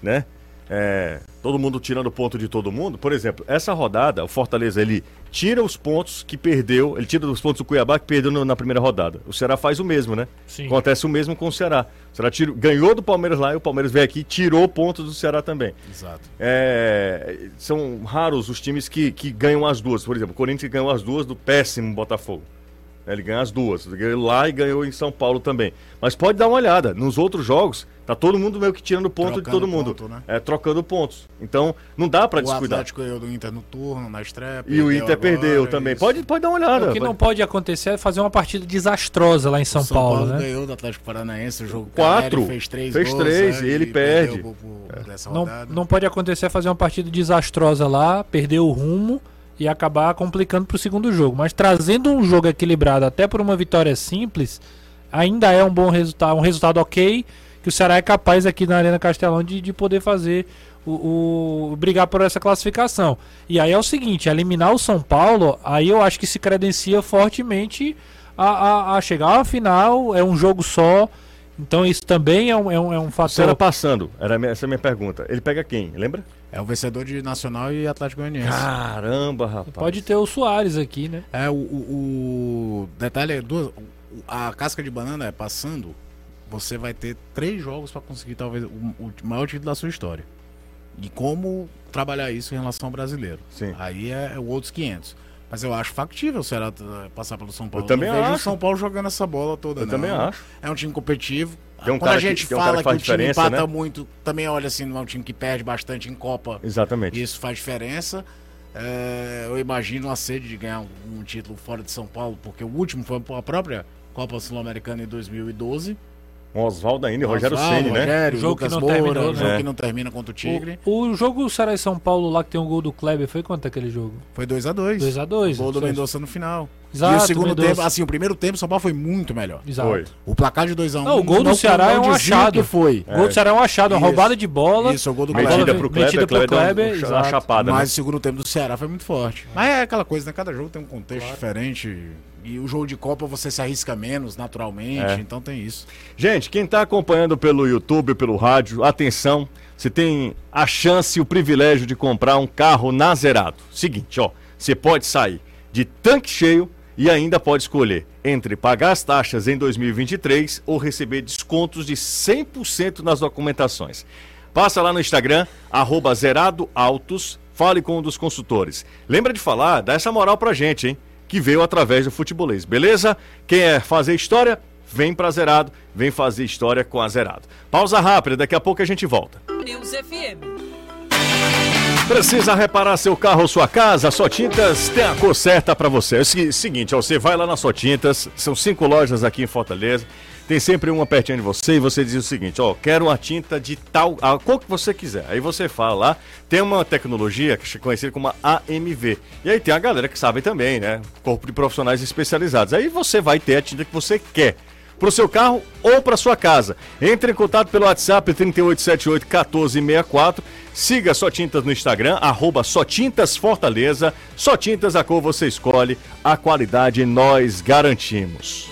né? É, todo mundo tirando ponto de todo mundo. Por exemplo, essa rodada, o Fortaleza ele tira os pontos que perdeu, ele tira os pontos do Cuiabá que perdeu no- na primeira rodada. O Ceará faz o mesmo, né? Sim. Acontece o mesmo com o Ceará. O Ceará tira- ganhou do Palmeiras lá e o Palmeiras veio aqui e tirou pontos do Ceará também. Exato. É, são raros os times que, que ganham as duas. Por exemplo, o Corinthians ganhou as duas do péssimo Botafogo. É, Ele ganha as duas. Ele ganhou lá e ganhou em São Paulo também. Mas pode dar uma olhada. Nos outros jogos, tá todo mundo meio que tirando ponto de Trocando todo mundo. ponto, né? É, trocando pontos. Então, não dá pra O descuidar. Atlético ganhou do Inter no turno, na estreia. E o Inter agora, perdeu também. isso. Pode, pode dar uma olhada. O que Pode- não pode acontecer é fazer uma partida desastrosa lá em São, O São Paulo, Paulo, né? ganhou do Atlético Paranaense o jogo. Quatro. Fez três Fez gols, três, né, e ele perde. perdeu por- por dessa Não, não pode acontecer fazer uma partida desastrosa lá, perder o rumo e acabar complicando pro segundo jogo. Mas trazendo um jogo equilibrado até por uma vitória simples, ainda é um bom resultado, um resultado ok, que o Ceará é capaz aqui na Arena Castelão de, de poder fazer o, o- brigar por essa classificação. E aí é o seguinte, eliminar o São Paulo, aí eu acho que se credencia fortemente a, a, a chegar à final, é um jogo só. Então isso também é um, é um, é um O fator. passando, era essa é a minha pergunta. Ele pega quem? Lembra? É o vencedor de Nacional e Atlético Goianiense. Caramba, rapaz. Pode ter o Soares aqui, né? É, o, o- o detalhe é duas, a casca de banana é passando, você vai ter três jogos para conseguir talvez o, o maior título da sua história. E como trabalhar isso em relação ao brasileiro? Sim. Aí é, é outros 500. Mas eu acho factível o Ceará eh, passar pelo São Paulo. Eu também não vejo o acho. São Paulo jogando essa bola toda, Eu não. também acho. É um time competitivo. Tem um Quando cara a que- gente um cara fala que que, faz o time empata né? muito, também olha assim, não é um time que perde bastante em Copa. Exatamente. Isso faz diferença. É, eu imagino a sede de ganhar um, um título fora de São Paulo, porque o último foi a própria Copa Sul-Americana em 2012. Com Oswaldo ainda e Rogério Ceni, né? Rogério, Jogo que não Moura, terminou, né? jogo É. que não termina contra o Tigre. O, o jogo Ceará e São Paulo lá que tem um gol do Kleber, foi quanto aquele jogo? Foi 2x2. 2x2. Gol do Mendonça no final. Exato, e o segundo tempo, assim, o primeiro tempo, São Paulo foi muito melhor. Exato. Foi. O placar de 2x1. Não, o gol do Ceará é um achado. que foi. O gol do Ceará é um achado, uma Isso. roubada de bola. Isso, o gol do bola Metida Kleber. pro metida Kleber, pro Kleber um- Kleber, uma chapada, né? Mas o segundo tempo do Ceará foi muito forte. Mas é aquela coisa, né? Cada jogo tem um contexto diferente. E o jogo de Copa você se arrisca menos, naturalmente. É. Então tem isso. Gente, quem está acompanhando pelo YouTube, pelo rádio, atenção, você tem a chance e o privilégio de comprar um carro na Zerado. Seguinte, ó, você pode sair de tanque cheio e ainda pode escolher entre pagar as taxas em 2023 ou receber descontos de 100% nas documentações. Passa lá no Instagram, arroba Zerado Autos, fale com um dos consultores. Lembra de falar, dá essa moral pra gente, hein? Que veio através do futebolês, beleza? Quem é fazer história, vem pra Zerado, vem fazer história com a Zerado. Pausa rápida, daqui a pouco a gente volta. News FM. Precisa reparar seu carro ou sua casa? Só Tintas tem a cor certa para você. É o segui- seguinte, ó, você vai lá na Só Tintas, são cinco lojas aqui em Fortaleza, tem sempre uma pertinho de você e você diz o seguinte, ó, quero uma tinta de tal, a cor que você quiser. Aí você fala lá, tem uma tecnologia que conhecida como AMV. E aí tem a galera que sabe também, né? Corpo de profissionais especializados. Aí você vai ter a tinta que você quer para o seu carro ou para sua casa. Entre em contato pelo WhatsApp 3878 1464. Siga Só Tintas no Instagram, arroba Só Tintas Fortaleza. Só Tintas, a cor você escolhe, a qualidade nós garantimos.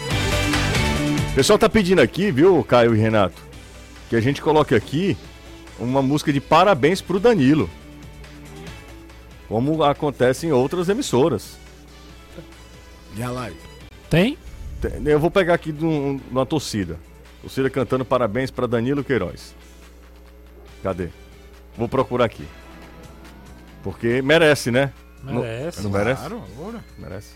O pessoal tá pedindo aqui, viu, Caio e Renato, que a gente coloque aqui uma música de parabéns pro Danilo. Como acontece em outras emissoras. E a live? Tem? Eu vou pegar aqui de um- uma torcida. Torcida cantando parabéns para Danilo Queiroz. Cadê? Vou procurar aqui. Porque merece, né? Merece. Não merece? Claro, agora. Merece.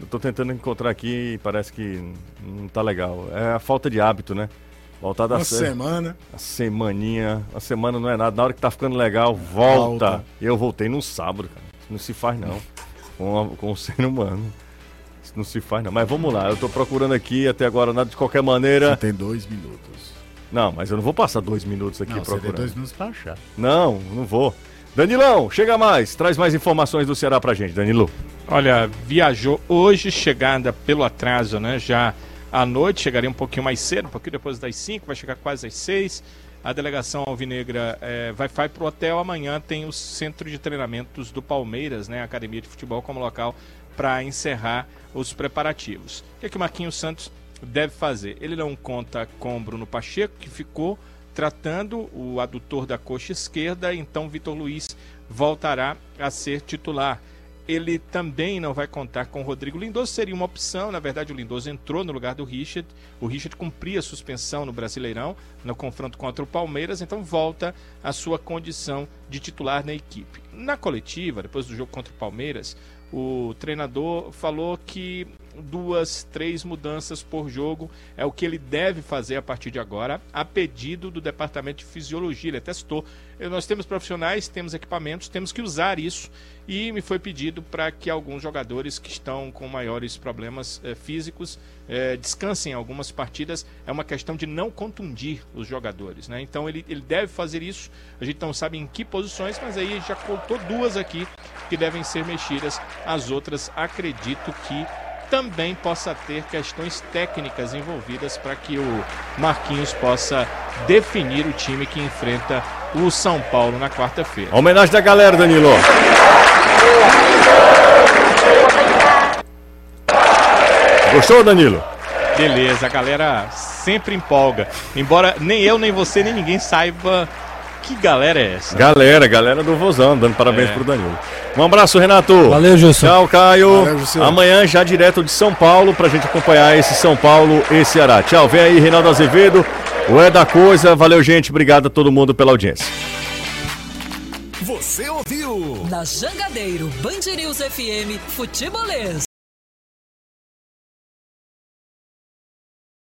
Eu tô tentando encontrar aqui e parece que não tá legal. É a falta de hábito, né? Voltar da Uma série. semana. A semaninha. A semana não é nada. Na hora que tá ficando legal, volta. Volta. Eu voltei no sábado, cara. Isso não se faz, não. Com, a- com o ser humano. Não se faz, não. Mas vamos lá. Eu tô procurando aqui até agora nada de qualquer Você maneira. tem dois minutos. Não, mas eu não vou passar dois minutos aqui Não, você tem procurando. dois minutos pra achar. Não, não vou. Danilão, chega mais, traz mais informações do Ceará pra gente, Danilo. Olha, viajou hoje, chegada pelo atraso, né? Já à noite, chegaria um pouquinho mais cedo, um pouquinho depois das 5, vai chegar quase às 6. A delegação alvinegra é, vai, vai para o hotel. Amanhã tem o centro de treinamentos do Palmeiras, né? A academia de futebol, como local para encerrar os preparativos. O que, é que o Marquinhos Santos deve fazer? Ele não conta com Bruno Pacheco, que ficou tratando o adutor da coxa esquerda, então Vitor Luiz voltará a ser titular. Ele também não vai contar com o Rodrigo Lindoso, seria uma opção. Na verdade, o Lindoso entrou no lugar do Richard. O Richard cumpria a suspensão no Brasileirão, no confronto contra o Palmeiras, então volta à sua condição de titular na equipe. Na coletiva, depois do jogo contra o Palmeiras, o treinador falou que duas, três mudanças por jogo é o que ele deve fazer a partir de agora, a pedido do departamento de fisiologia. Ele testou. Nós temos profissionais, temos equipamentos, temos que usar isso. E me foi pedido para que alguns jogadores que estão com maiores problemas eh, físicos eh, descansem algumas partidas. É uma questão de não contundir os jogadores. Né? Então ele, ele deve fazer isso. A gente não sabe em que posições, mas aí já contou duas aqui que devem ser mexidas. As outras acredito que também possa ter questões técnicas envolvidas para que o Marquinhos possa definir o time que enfrenta o São Paulo na quarta-feira. Homenagem da galera, Danilo. Gostou, Danilo? Beleza, a galera sempre empolga. Embora nem eu, nem você, nem ninguém saiba que galera é essa? Galera, galera do Vozão, dando parabéns é. pro Danilo. Um abraço, Renato. Valeu, Gilson. Tchau, Caio. Valeu, Amanhã já direto de São Paulo pra gente acompanhar esse São Paulo e Ceará. Tchau, vem aí, Reinaldo Azevedo. O É da Coisa. Valeu, gente. Obrigado a todo mundo pela audiência. Você ouviu? Na Jangadeiro, Band News FM, Futebolês.